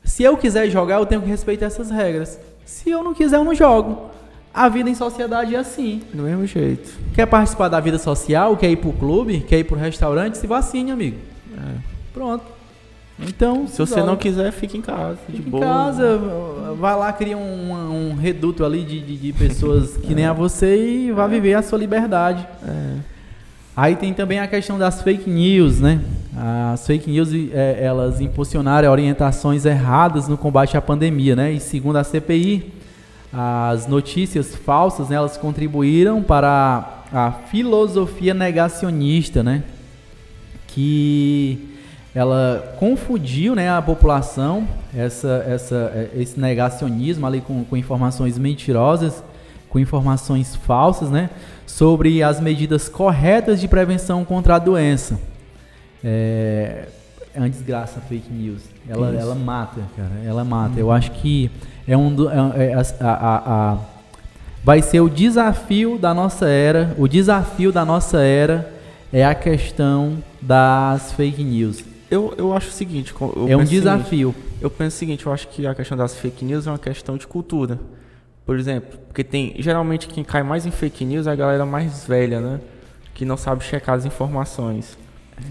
Speaker 2: Se eu quiser jogar, eu tenho que respeitar essas regras. Se eu não quiser, eu não jogo. A vida em sociedade é assim.
Speaker 3: Do mesmo jeito.
Speaker 2: Quer participar da vida social, quer ir pro clube, quer ir pro restaurante, se vacine, amigo. Pronto. Então,
Speaker 3: Se você não quiser, fique em casa. de
Speaker 2: Fica em
Speaker 3: boa.
Speaker 2: casa, vai lá, cria um, um reduto ali de, de, de pessoas que nem a você e vá viver a sua liberdade.
Speaker 3: É.
Speaker 2: Aí tem também a questão das fake news, né? As fake news, é, elas impulsionaram orientações erradas no combate à pandemia, né? E segundo a CPI, as notícias falsas, né, elas contribuíram para a filosofia negacionista, né? Que ela confundiu, né, a população, essa, essa, é, esse negacionismo ali com, com informações mentirosas, com informações falsas, né? Sobre as medidas corretas de prevenção contra a doença. É, é uma desgraça a fake news. Ela, ela mata, cara. Ela mata. Eu acho que é um do, é, é a, a- a- vai ser o desafio da nossa era. O desafio da nossa era é a questão das fake news.
Speaker 3: Eu, eu acho o seguinte.
Speaker 2: é um
Speaker 3: penso o seguinte,
Speaker 2: desafio.
Speaker 3: Eu penso o seguinte, eu acho que a questão das fake news é uma questão de cultura. Por exemplo, porque tem. Geralmente quem cai mais em fake news é a galera mais velha, né? Que não sabe checar as informações.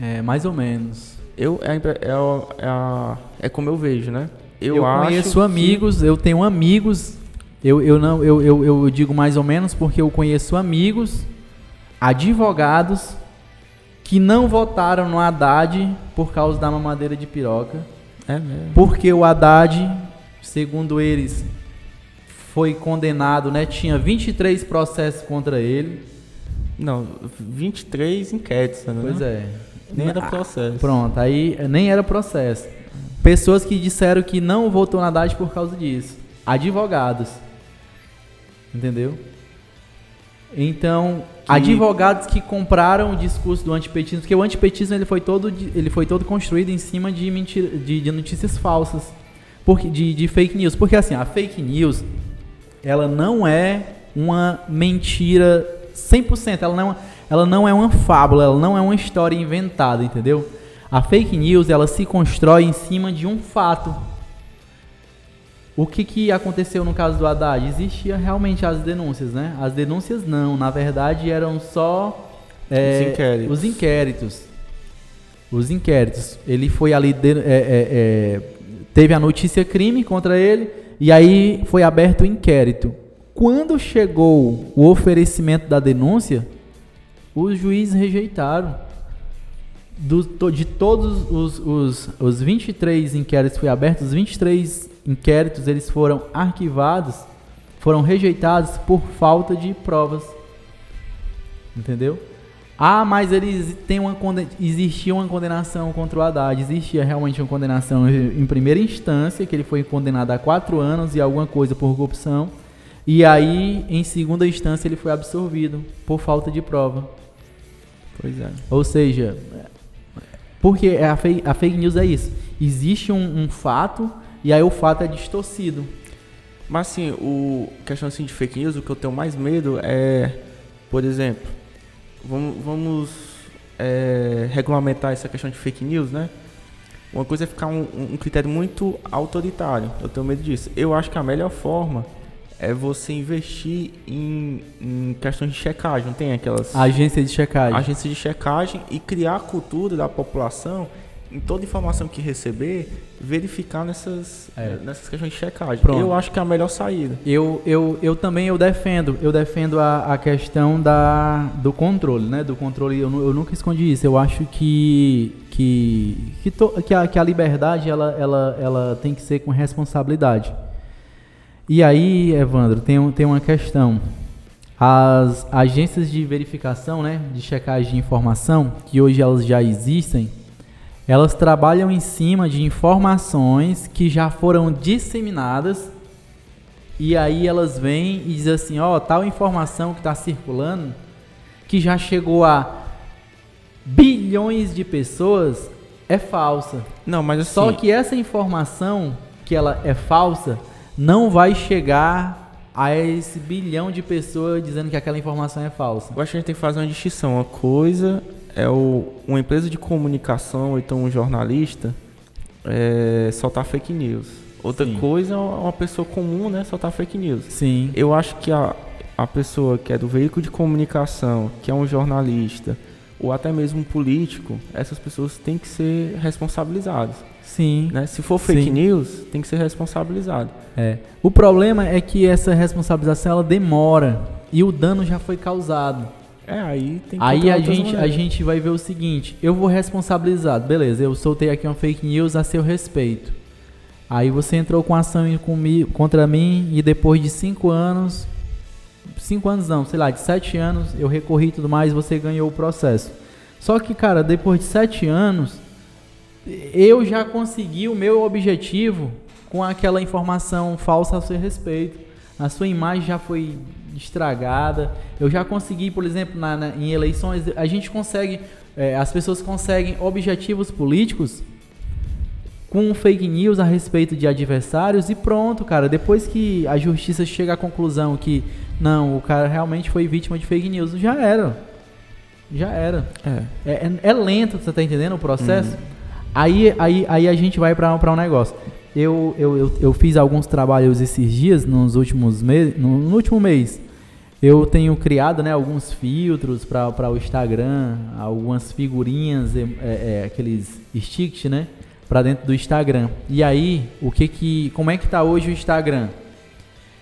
Speaker 2: É, mais ou menos.
Speaker 3: Eu, é, é, é, é como eu vejo, né?
Speaker 2: Eu,
Speaker 3: acho
Speaker 2: conheço
Speaker 3: que-
Speaker 2: amigos, eu tenho amigos. Eu, eu não eu, eu, eu digo mais ou menos porque eu conheço amigos, advogados que não votaram no Haddad por causa da mamadeira de piroca,
Speaker 3: É mesmo.
Speaker 2: porque o Haddad, segundo eles, foi condenado, né? Tinha 23 processos contra ele.
Speaker 3: Não, 23 inquéritos, né?
Speaker 2: Pois é.
Speaker 3: Nem era
Speaker 2: Ah,
Speaker 3: processo.
Speaker 2: Pronto, aí nem era processo. Pessoas que disseram que não votou na Haddad por causa disso. Advogados. Entendeu? Então,
Speaker 3: Que-
Speaker 2: advogados que compraram o discurso do antipetismo, porque o antipetismo ele foi todo, ele foi todo construído em cima de, mentira, de, de notícias falsas, porque, de, de fake news. Porque assim, a fake news, ela não é uma mentira 100%, ela não, ela não é uma fábula, ela não é uma história inventada, entendeu? A fake news, ela se constrói em cima de um fato. O que, que aconteceu no caso do Haddad? Existia realmente as denúncias, né? As denúncias não, na verdade eram só é,
Speaker 3: Os inquéritos.
Speaker 2: os inquéritos. Os inquéritos. Ele foi ali, de- é, é, é, teve a notícia crime contra ele e aí foi aberto o inquérito. Quando chegou o oferecimento da denúncia, os juízes rejeitaram. Do- de todos os, os, os 23 inquéritos que foi abertos, os 23 inquéritos eles foram arquivados, foram rejeitados por falta de provas. Entendeu? Ah, mas eles têm uma conde- existia uma condenação contra o Haddad. Existia realmente uma condenação em primeira instância, que ele foi condenado a quatro anos e alguma coisa por corrupção. E aí, em segunda instância, ele foi absolvido por falta de prova.
Speaker 3: Pois é.
Speaker 2: Ou seja, porque a fake, a fake news é isso. Existe um, um fato e aí o fato é distorcido.
Speaker 3: Mas assim, o questão assim de fake news, o que eu tenho mais medo é, por exemplo, vamos, vamos é, regulamentar essa questão de fake news, né? Uma coisa é ficar um, um, critério muito autoritário. Eu tenho medo disso. Eu acho que a melhor forma é você investir em, em questões de checagem. Não tem aquelas.
Speaker 2: Agência de checagem.
Speaker 3: Agência de checagem e criar a cultura da população em toda informação que receber, verificar nessas, é. nessas questões de checagem. Pronto. Eu acho que é a melhor saída.
Speaker 2: Eu, eu, eu também eu defendo, eu defendo a, a questão da, do controle, né? Do controle, eu, eu nunca escondi isso. Eu acho que que, que, to, que, a, que a liberdade ela, ela, ela tem que ser com responsabilidade. E aí, Evandro, tem, tem uma questão. As agências de verificação, né, de checagem de informação, que hoje elas já existem, elas trabalham em cima de informações que já foram disseminadas e aí elas vêm e dizem assim, ó, oh, tal informação que está circulando, que já chegou a bilhões de pessoas, é falsa.
Speaker 3: Não, mas assim...
Speaker 2: Só que essa informação que ela é falsa não vai chegar a esse bilhão de pessoas dizendo que aquela informação é falsa.
Speaker 3: Eu acho que a gente tem que fazer uma distinção. Uma coisa é o, uma empresa de comunicação então um jornalista é, soltar fake news. Outra Sim. coisa é uma pessoa comum, né, soltar fake news.
Speaker 2: Sim.
Speaker 3: Eu acho que a, a pessoa que é do veículo de comunicação, que é um jornalista, ou até mesmo um político, essas pessoas têm que ser responsabilizadas.
Speaker 2: Sim.
Speaker 3: Né? Se for fake Sim. news, tem que ser responsabilizado.
Speaker 2: É. O problema é que essa responsabilização ela demora e o dano já foi causado.
Speaker 3: É, aí tem
Speaker 2: que Aí a gente, a gente vai ver o seguinte: eu vou responsabilizar, beleza, eu soltei aqui uma fake news a seu respeito. Aí você entrou com ação comigo, contra mim e depois de cinco anos, cinco anos não, sei lá, de sete anos, eu recorri e tudo mais, você ganhou o processo. Só que, cara, depois de sete anos, eu já consegui o meu objetivo com aquela informação falsa a seu respeito. A sua imagem já foi estragada. Eu já consegui, por exemplo, na, na, em eleições, a gente consegue, é, as pessoas conseguem objetivos políticos com fake news a respeito de adversários e pronto, cara. Depois que a justiça chega à conclusão que não, o cara realmente foi vítima de fake news, já era. Já era. É, é, é, é lento, você tá entendendo o processo? Uhum. Aí, aí, aí a gente vai para um negócio. Eu, eu, eu, eu, fiz alguns trabalhos esses dias, nos últimos meses, no, no último mês. Eu tenho criado né, alguns filtros para o Instagram, algumas figurinhas, é, é, aqueles sticks, né? Para dentro do Instagram. E aí, o que que, como é que tá hoje o Instagram?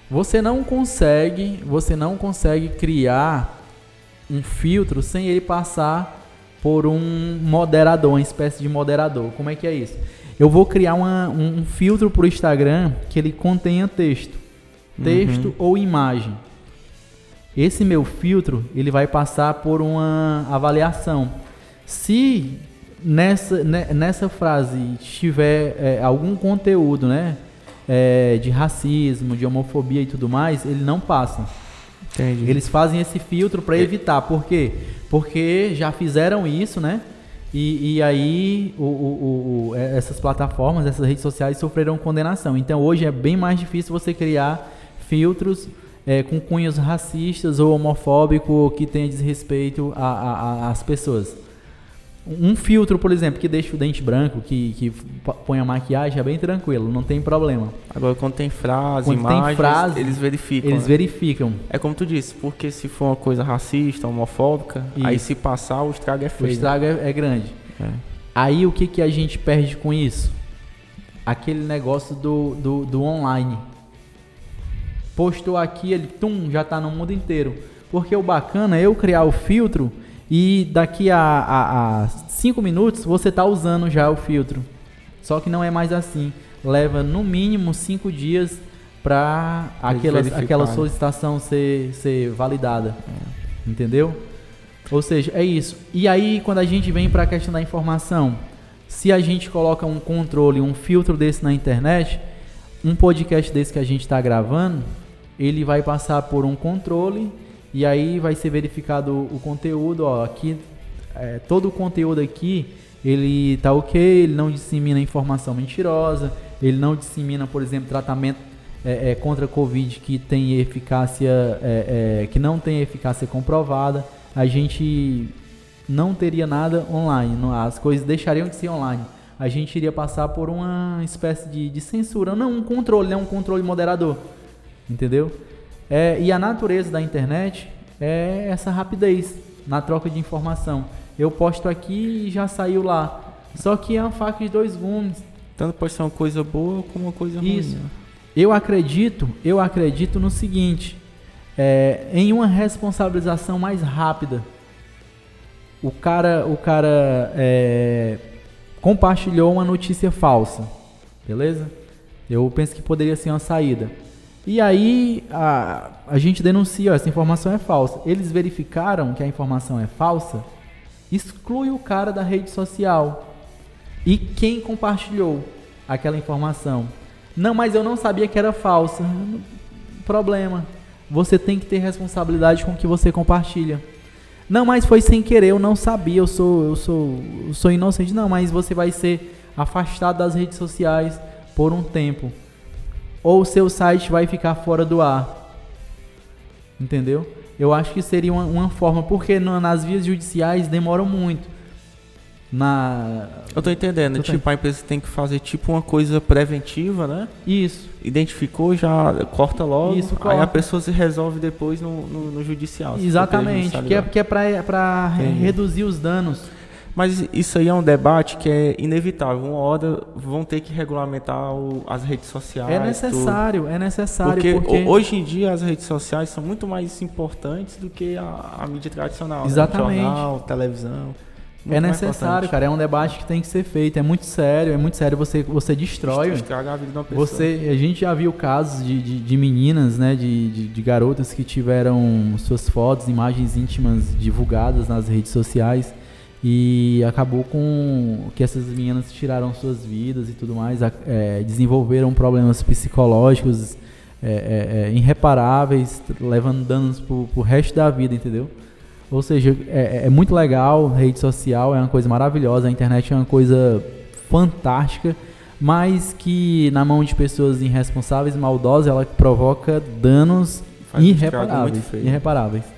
Speaker 2: Você não consegue, você não consegue criar um filtro sem ele passar por um moderador, uma espécie de moderador. Como é que é isso? Eu vou criar uma, um, filtro para o Instagram que ele contenha texto, texto uhum. ou imagem. Esse meu filtro ele vai passar por uma avaliação. Se nessa, nessa frase tiver é, algum conteúdo, né, é, de racismo, de homofobia e tudo mais, ele não passa. Entendi. Eles fazem esse filtro para evitar. Por quê? Porque já fizeram isso, né? E, e aí o, o, o, é, essas plataformas, essas redes sociais sofreram condenação. Então hoje é bem mais difícil você criar filtros é, com cunhos racistas ou homofóbicos que tenha desrespeito às pessoas. Um filtro, por exemplo, que deixa o dente branco, que, que põe a maquiagem, é bem tranquilo, não tem problema.
Speaker 3: Agora, quando tem frase, quando imagens, tem frase, eles verificam.
Speaker 2: Eles
Speaker 3: né?
Speaker 2: verificam.
Speaker 3: É como tu disse, porque se for uma coisa racista, homofóbica, Isso. aí se passar, o estrago é feio.
Speaker 2: O estrago é, é grande. É. Aí o que, que a gente perde com isso? Aquele negócio do, do, do online postou aqui, ele tum, já está no mundo inteiro. Porque o bacana é eu criar o filtro e daqui a, a, a cinco minutos você está usando já o filtro. Só que não é mais assim. Leva no mínimo cinco dias para aquela, aquela né? solicitação ser, ser validada. É. Entendeu? Ou seja, é isso. E aí, quando a gente vem para a questão da informação, se a gente coloca um controle, um filtro desse na internet, um podcast desse que a gente está gravando, ele vai passar por um controle e aí vai ser verificado o conteúdo, ó, aqui é, todo o conteúdo aqui ele tá ok, ele não dissemina informação mentirosa, ele não dissemina, por exemplo, tratamento é, é, contra Covid que tem eficácia, é, é, que não tem eficácia comprovada. a gente não teria nada online, as coisas deixariam de ser online. A gente iria passar por uma espécie de, de censura, não um controle, né? um controle moderador, entendeu? É, e a natureza da internet é essa rapidez na troca de informação. Eu posto aqui e já saiu lá. Só que é uma faca de dois gumes.
Speaker 3: Tanto pode ser uma coisa boa como uma coisa
Speaker 2: Isso.
Speaker 3: ruim. Né?
Speaker 2: Eu acredito, eu acredito no seguinte, é, em uma responsabilização mais rápida. O cara, o cara é, compartilhou uma notícia falsa, beleza? Eu penso que poderia ser uma saída. E aí a, a gente denuncia, ó, essa informação é falsa. Eles verificaram que a informação é falsa, exclui o cara da rede social. E quem compartilhou aquela informação? Não, mas eu não sabia que era falsa. Problema. Você tem que ter responsabilidade com o que você compartilha. Não, mas foi sem querer, eu não sabia, eu sou, eu sou, eu sou inocente. Não, mas você vai ser afastado das redes sociais por um tempo ou o seu site vai ficar fora do ar. Entendeu? Eu acho que seria uma, uma forma, porque no, nas vias judiciais demoram muito. Na...
Speaker 3: Eu tô entendendo, tipo, a empresa tem que fazer tipo uma coisa preventiva, né?
Speaker 2: Isso.
Speaker 3: Identificou, já corta logo, Isso, corta. aí a pessoa se resolve depois no, no, no judicial.
Speaker 2: Exatamente, que é, que é para reduzir os danos.
Speaker 3: Mas isso aí é um debate que é inevitável. Uma hora vão ter que regulamentar o, as redes sociais.
Speaker 2: É necessário, tudo. é necessário.
Speaker 3: Porque, porque, hoje em dia as redes sociais são muito mais importantes do que a, a mídia tradicional.
Speaker 2: Né? Exatamente.
Speaker 3: Né? Jornal, televisão.
Speaker 2: É necessário, cara. É um debate que tem que ser feito. É muito sério, é muito sério. Você, você destrói.
Speaker 3: Estraga a vida de uma pessoa.
Speaker 2: Você, a gente já viu casos de, de, de meninas, né? De, de, de, garotas que tiveram suas fotos, imagens íntimas divulgadas nas redes sociais. E acabou com que essas meninas tiraram suas vidas e tudo mais, é, desenvolveram problemas psicológicos é, é, é irreparáveis, levando danos pro, pro resto da vida, entendeu? Ou seja, é, é, muito legal, rede social é uma coisa maravilhosa, a internet é uma coisa fantástica, mas que na mão de pessoas irresponsáveis, maldosas, ela provoca danos irreparáveis. irreparáveis.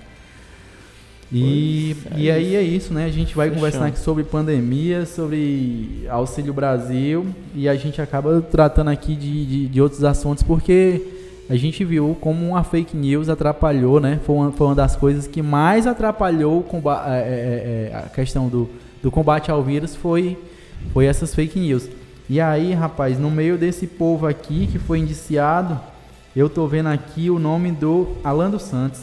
Speaker 2: E, é e aí é isso, né? A gente vai Fechando. conversar aqui sobre pandemia, sobre Auxílio Brasil e a gente acaba tratando aqui de, de, de outros assuntos porque a gente viu como a fake news atrapalhou, né? Foi uma, foi uma das coisas que mais atrapalhou é, é, é, a questão do, do combate ao vírus foi, foi essas fake news. E aí, rapaz, no meio desse povo aqui que foi indiciado, eu tô vendo aqui o nome do Alan dos Santos.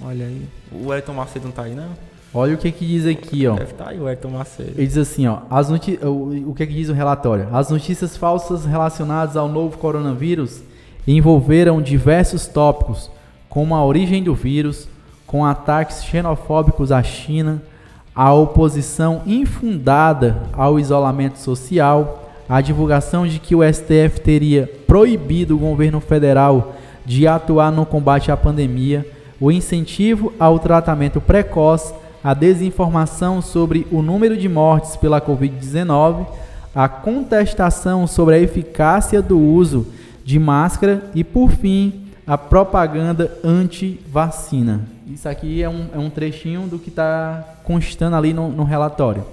Speaker 3: Olha aí. O Elton Macedo não tá aí, não?
Speaker 2: Olha o que que diz aqui, ó.
Speaker 3: Deve estar tá aí o Elton Macedo.
Speaker 2: Ele diz assim, ó. As noti o, o que que diz o relatório? As notícias falsas relacionadas ao novo coronavírus envolveram diversos tópicos, como a origem do vírus, com ataques xenofóbicos à China, a oposição infundada ao isolamento social, a divulgação de que o STF teria proibido o governo federal de atuar no combate à pandemia o incentivo ao tratamento precoce, a desinformação sobre o número de mortes pela Covid-19, a contestação sobre a eficácia do uso de máscara e, por fim, a propaganda anti-vacina. Isso aqui é um, é um trechinho do que está constando ali no, no, relatório.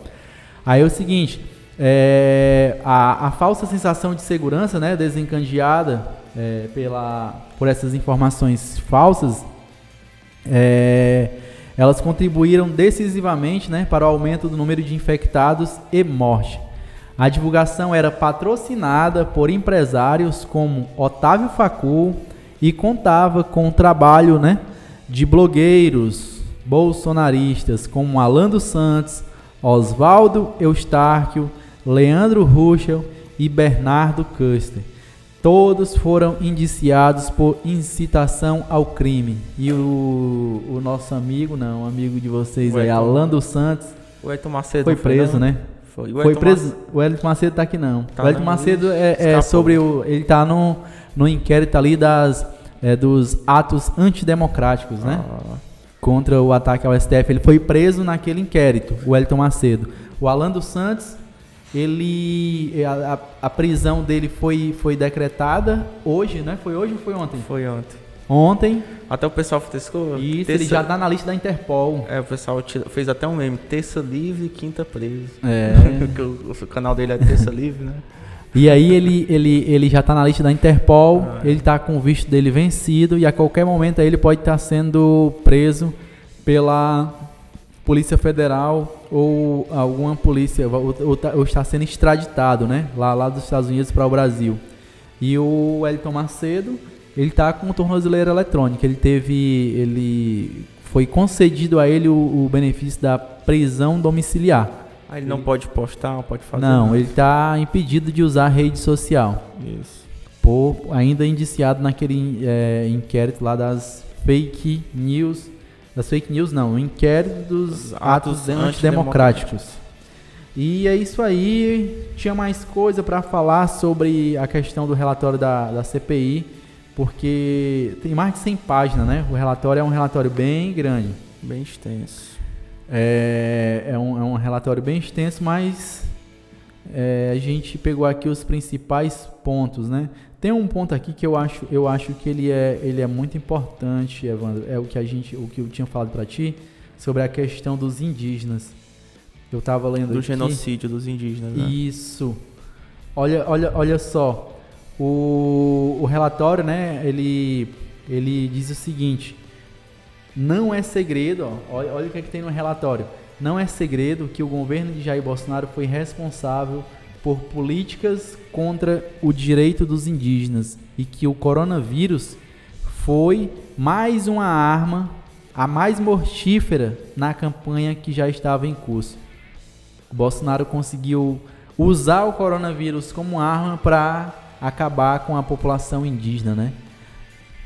Speaker 2: Aí é o seguinte, é, a, a, falsa sensação de segurança, né, desencandeada é, pela, por essas informações falsas, é, elas contribuíram decisivamente né, para o aumento do número de infectados e morte. A divulgação era patrocinada por empresários como Otávio Facul e contava com o trabalho né, de blogueiros bolsonaristas como Alan dos Santos, Oswaldo Eustáquio, Leandro Ruschel e Bernardo Custer. Todos foram indiciados por incitação ao crime. E o, o nosso amigo, não, amigo de vocês aí, Alan dos Santos,
Speaker 3: o Elton Macedo
Speaker 2: foi preso, né? Foi. O foi preso. Macedo. O Elton Macedo tá aqui não. Tá o Elton Macedo é, é sobre o. Ele tá no, no inquérito ali das, é, dos atos antidemocráticos, né? Ah. Contra o ataque ao STF. Ele foi preso naquele inquérito, o Elton Macedo. O Alan dos Santos ele a, a, prisão dele foi, foi decretada hoje, né? Foi hoje ou foi ontem?
Speaker 3: Foi ontem.
Speaker 2: Ontem.
Speaker 3: Até o pessoal frescou.
Speaker 2: Isso, terça... ele já tá na lista da Interpol.
Speaker 3: É, o pessoal fez até um meme, terça livre, quinta preso.
Speaker 2: É. [laughs]
Speaker 3: o, o canal dele é terça livre, né?
Speaker 2: E aí ele, ele, ele já está na lista da Interpol, ah, é. ele está com o visto dele vencido e a qualquer momento ele pode estar tá sendo preso pela Polícia Federal ou alguma polícia, ou, ou, tá, ou está sendo extraditado, né? Lá, lá dos Estados Unidos para o Brasil. E o Elton Macedo, ele está com tornozeleira eletrônica. Ele teve, ele foi concedido a ele o, o benefício da prisão domiciliar.
Speaker 3: Ah, ele não ele, pode postar, não pode fazer.
Speaker 2: Não, nada. ele está impedido de usar rede social.
Speaker 3: Isso.
Speaker 2: Por ainda indiciado naquele é, inquérito lá das fake news das fake news não, o inquérito dos atos, atos antidemocráticos. E é isso aí. Tinha mais coisa para falar sobre a questão do relatório da, da CPI, porque tem mais de 100 páginas, né? O relatório é um relatório bem grande.
Speaker 3: Bem extenso.
Speaker 2: É, é, um, é um relatório bem extenso, mas é, a gente pegou aqui os principais pontos, né? Tem um ponto aqui que eu acho, eu acho que ele é, ele é muito importante, Evandro. É o que a gente, o que eu tinha falado para ti sobre a questão dos indígenas. Eu estava lendo
Speaker 3: do
Speaker 2: aqui.
Speaker 3: genocídio dos indígenas. Né?
Speaker 2: Isso. Olha, olha, olha só. O, o relatório, né? Ele, ele diz o seguinte: não é segredo, ó, olha, olha o que, é que tem no relatório. Não é segredo que o governo de Jair Bolsonaro foi responsável por políticas contra o direito dos indígenas e que o coronavírus foi mais uma arma, a mais mortífera na campanha que já estava em curso. O Bolsonaro conseguiu usar o coronavírus como arma para acabar com a população indígena, né?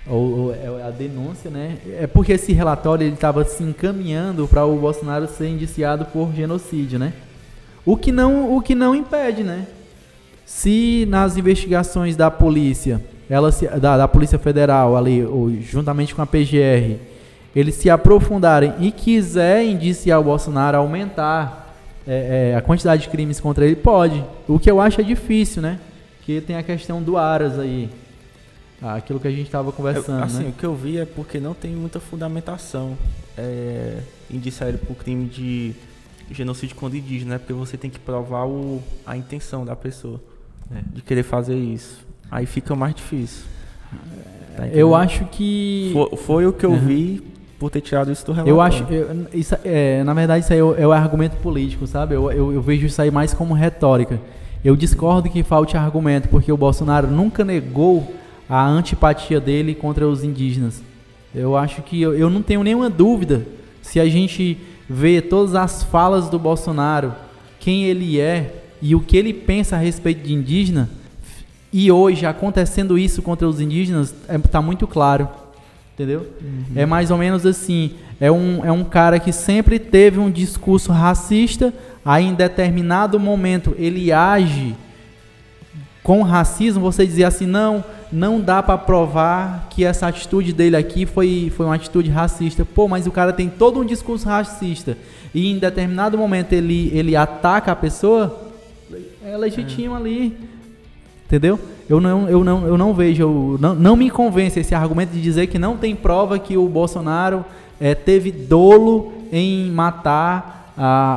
Speaker 2: Ou, ou, é a denúncia, né? É porque esse relatório ele estava se encaminhando para o Bolsonaro ser indiciado por genocídio, né? O que não, o que não impede, né? Se nas investigações da polícia, ela se, da, da Polícia Federal ali, ou, juntamente com a PGR, eles se aprofundarem e quiser indiciar o Bolsonaro, aumentar é, é, a quantidade de crimes contra ele, pode. O que eu acho é difícil, né? Que tem a questão do Aras aí. Aquilo que a gente estava conversando.
Speaker 3: assim,
Speaker 2: né?
Speaker 3: o que eu vi é porque não tem muita fundamentação é, indiciar ele por crime de genocídio contra indígena, né? Porque você tem que provar o, a intenção da pessoa é. de querer fazer isso. Aí fica mais difícil.
Speaker 2: Tá eu acho que.
Speaker 3: Foi, foi o que eu uhum. vi por ter tirado isso do relatório.
Speaker 2: Eu acho. Eu, isso, é, na verdade, isso aí é, é o argumento político, sabe? Eu, eu, eu vejo isso aí mais como retórica. Eu discordo que falte argumento, porque o Bolsonaro nunca negou a antipatia dele contra os indígenas. Eu acho que eu, eu não tenho nenhuma dúvida se a gente vê todas as falas do Bolsonaro, quem ele é e o que ele pensa a respeito de indígena, e hoje acontecendo isso contra os indígenas, está é, tá muito claro. Entendeu? Uhum. É mais ou menos assim. É um, é um cara que sempre teve um discurso racista, aí em determinado momento ele age com racismo, você dizia assim, não, não dá para provar que essa atitude dele aqui foi, foi uma atitude racista. Pô, mas o cara tem todo um discurso racista e em determinado momento ele, ele ataca a pessoa, é legítimo é. ali. Entendeu? Eu não, eu não, eu não vejo, eu não, não me convence esse argumento de dizer que não tem prova que o Bolsonaro é, teve dolo em matar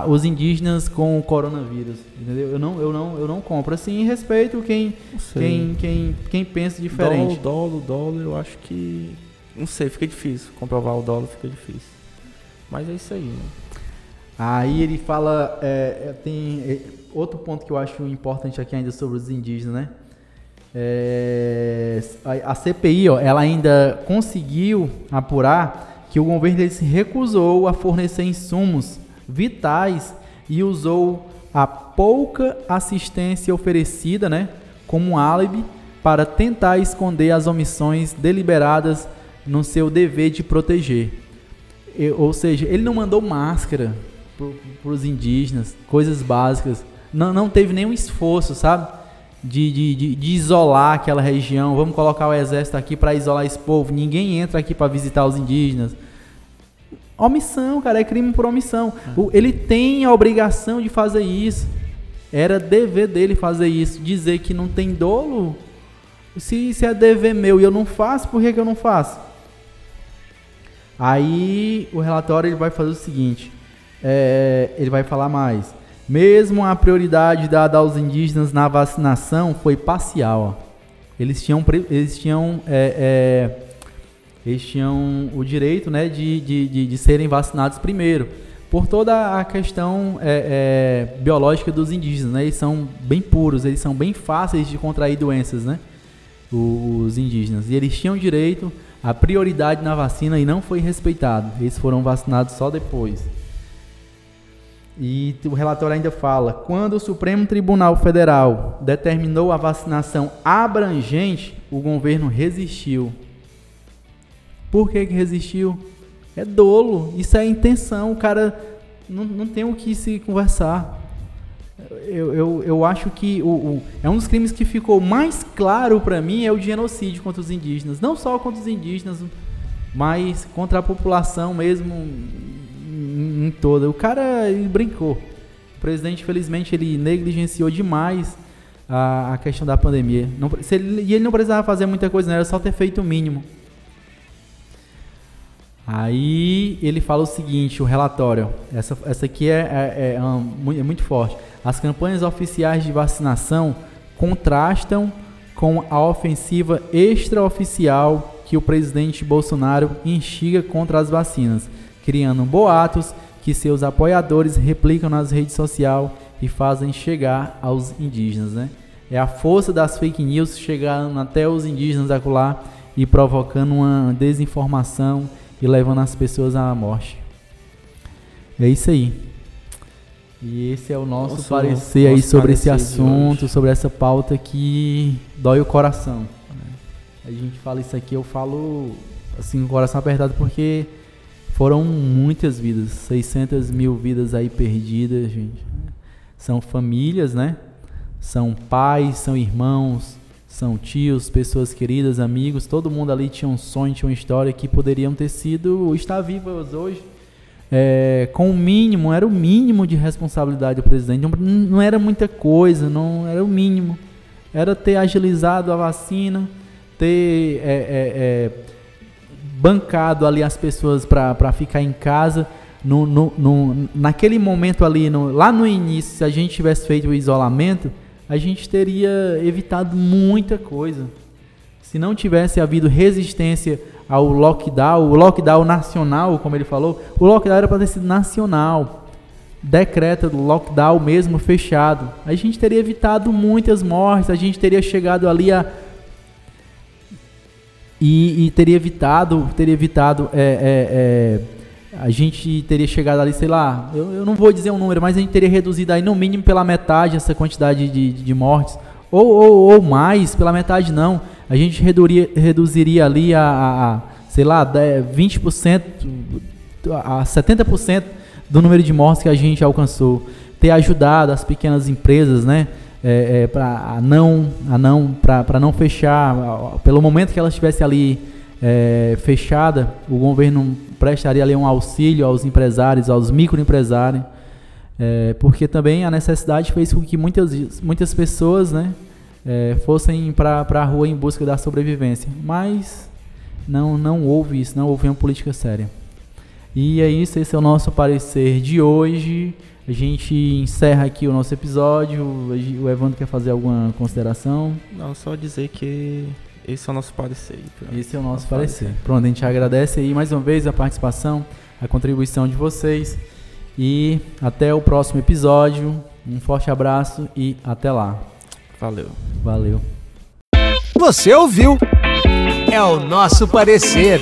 Speaker 2: os indígenas com o coronavírus, entendeu? Eu não, eu não, eu não compro. Assim, respeito quem, quem, quem, quem pensa diferente.
Speaker 3: Dolo, dolo, dolo, eu acho que não sei, fica difícil comprovar o dolo, fica difícil. Mas é isso aí. Né?
Speaker 2: Aí ele fala, é, é tem é, outro ponto que eu acho importante aqui ainda sobre os indígenas, né? É, a, a, CPI, ó, ela ainda conseguiu apurar que o governo se recusou a fornecer insumos vitais e usou a pouca assistência oferecida, né, como um álibi para tentar esconder as omissões deliberadas no seu dever de proteger. ou seja, ele não mandou máscara para os indígenas, coisas básicas. Não, não teve nenhum esforço, sabe? De, de, de, de isolar aquela região. Vamos colocar o exército aqui para isolar esse povo. Ninguém entra aqui para visitar os indígenas. Omissão, cara, é crime por omissão. Ah. Ele tem a obrigação de fazer isso. Era dever dele fazer isso. Dizer que não tem dolo. Se, se é dever meu e eu não faço, por que, que eu não faço? Aí o relatório ele vai fazer o seguinte: é, ele vai falar mais. Mesmo a prioridade dada aos indígenas na vacinação foi parcial. Ó. Eles tinham, eles tinham, é, é, eles tinham o direito né, de, de, de, de, serem vacinados primeiro. Por toda a questão é, é, biológica dos indígenas. Né? Eles são bem puros, eles são bem fáceis de contrair doenças, né? os indígenas. E eles tinham direito à prioridade na vacina e não foi respeitado. Eles foram vacinados só depois. E o relatório ainda fala: quando o Supremo Tribunal Federal determinou a vacinação abrangente, o governo resistiu. Por que, que resistiu? É dolo, isso é intenção. O cara não, não tem o que se conversar. Eu, eu, eu acho que o, o, é um dos crimes que ficou mais claro para mim é o genocídio contra os indígenas. Não só contra os indígenas, mas contra a população mesmo em, em toda. O cara brincou. O presidente, infelizmente, ele negligenciou demais a, a questão da pandemia. Não, ele, e ele não precisava fazer muita coisa, não, era só ter feito o mínimo. Aí ele fala o seguinte, o relatório, essa, essa aqui é, é, é, é muito forte. As campanhas oficiais de vacinação contrastam com a ofensiva extraoficial que o presidente Bolsonaro instiga contra as vacinas criando boatos que seus apoiadores replicam nas redes sociais e fazem chegar aos indígenas, né? É a força das fake news chegando até os indígenas acolá e provocando uma desinformação e levando as pessoas à morte. É isso aí. E esse é o nosso, parecer nosso aí sobre esse assunto, sobre essa pauta que dói o coração. A gente fala isso aqui, eu falo assim, com o coração apertado porque foram muitas vidas, 600 mil vidas aí perdidas, gente. São famílias, né? São pais, são irmãos, são tios, pessoas queridas, amigos. Todo mundo ali tinha um sonho, tinha uma história que poderiam ter sido, estar vivas hoje. É, com o mínimo, era o mínimo de responsabilidade do presidente. Não, não era muita coisa, não era o mínimo. Era ter agilizado a vacina, ter é, é, é bancado ali as pessoas para ficar em casa. No, no, no, naquele momento ali, no, lá no início, se a gente tivesse feito o isolamento, a gente teria evitado muita coisa. Se não tivesse havido resistência ao lockdown, o lockdown nacional, como ele falou, o lockdown era para ter sido nacional. Decreta do lockdown mesmo fechado. A gente teria evitado muitas mortes, a gente teria chegado ali a e, e teria evitado, teria evitado, é, é, é, a gente teria chegado ali, sei lá, eu, eu, não vou dizer um número, mas a gente teria reduzido aí no mínimo pela metade essa quantidade de, de mortes, ou, ou, ou mais, pela metade não, a gente reduziria, reduziria ali a, a, a sei lá, 20%, a 70% do número de mortes que a gente alcançou, ter ajudado as pequenas empresas, né? é, é, para não, a não, para não fechar, pelo momento que ela estivesse ali é, fechada, o governo prestaria ali um auxílio aos empresários, aos microempresários, é, porque também a necessidade fez com que muitas, muitas pessoas né, é, fossem para a rua em busca da sobrevivência. Mas não, não houve isso, não houve uma política séria. E é isso, esse é o nosso parecer de hoje. A gente encerra aqui o nosso episódio. O Evandro quer fazer alguma consideração?
Speaker 3: Não, só dizer que esse é o nosso parecer.
Speaker 2: Esse é o nosso, parecer. parecer. Pronto, a gente agradece aí mais uma vez a participação, a contribuição de vocês. E até o próximo episódio. Um forte abraço e até lá.
Speaker 3: Valeu.
Speaker 2: Valeu.
Speaker 1: Você ouviu? É o nosso parecer.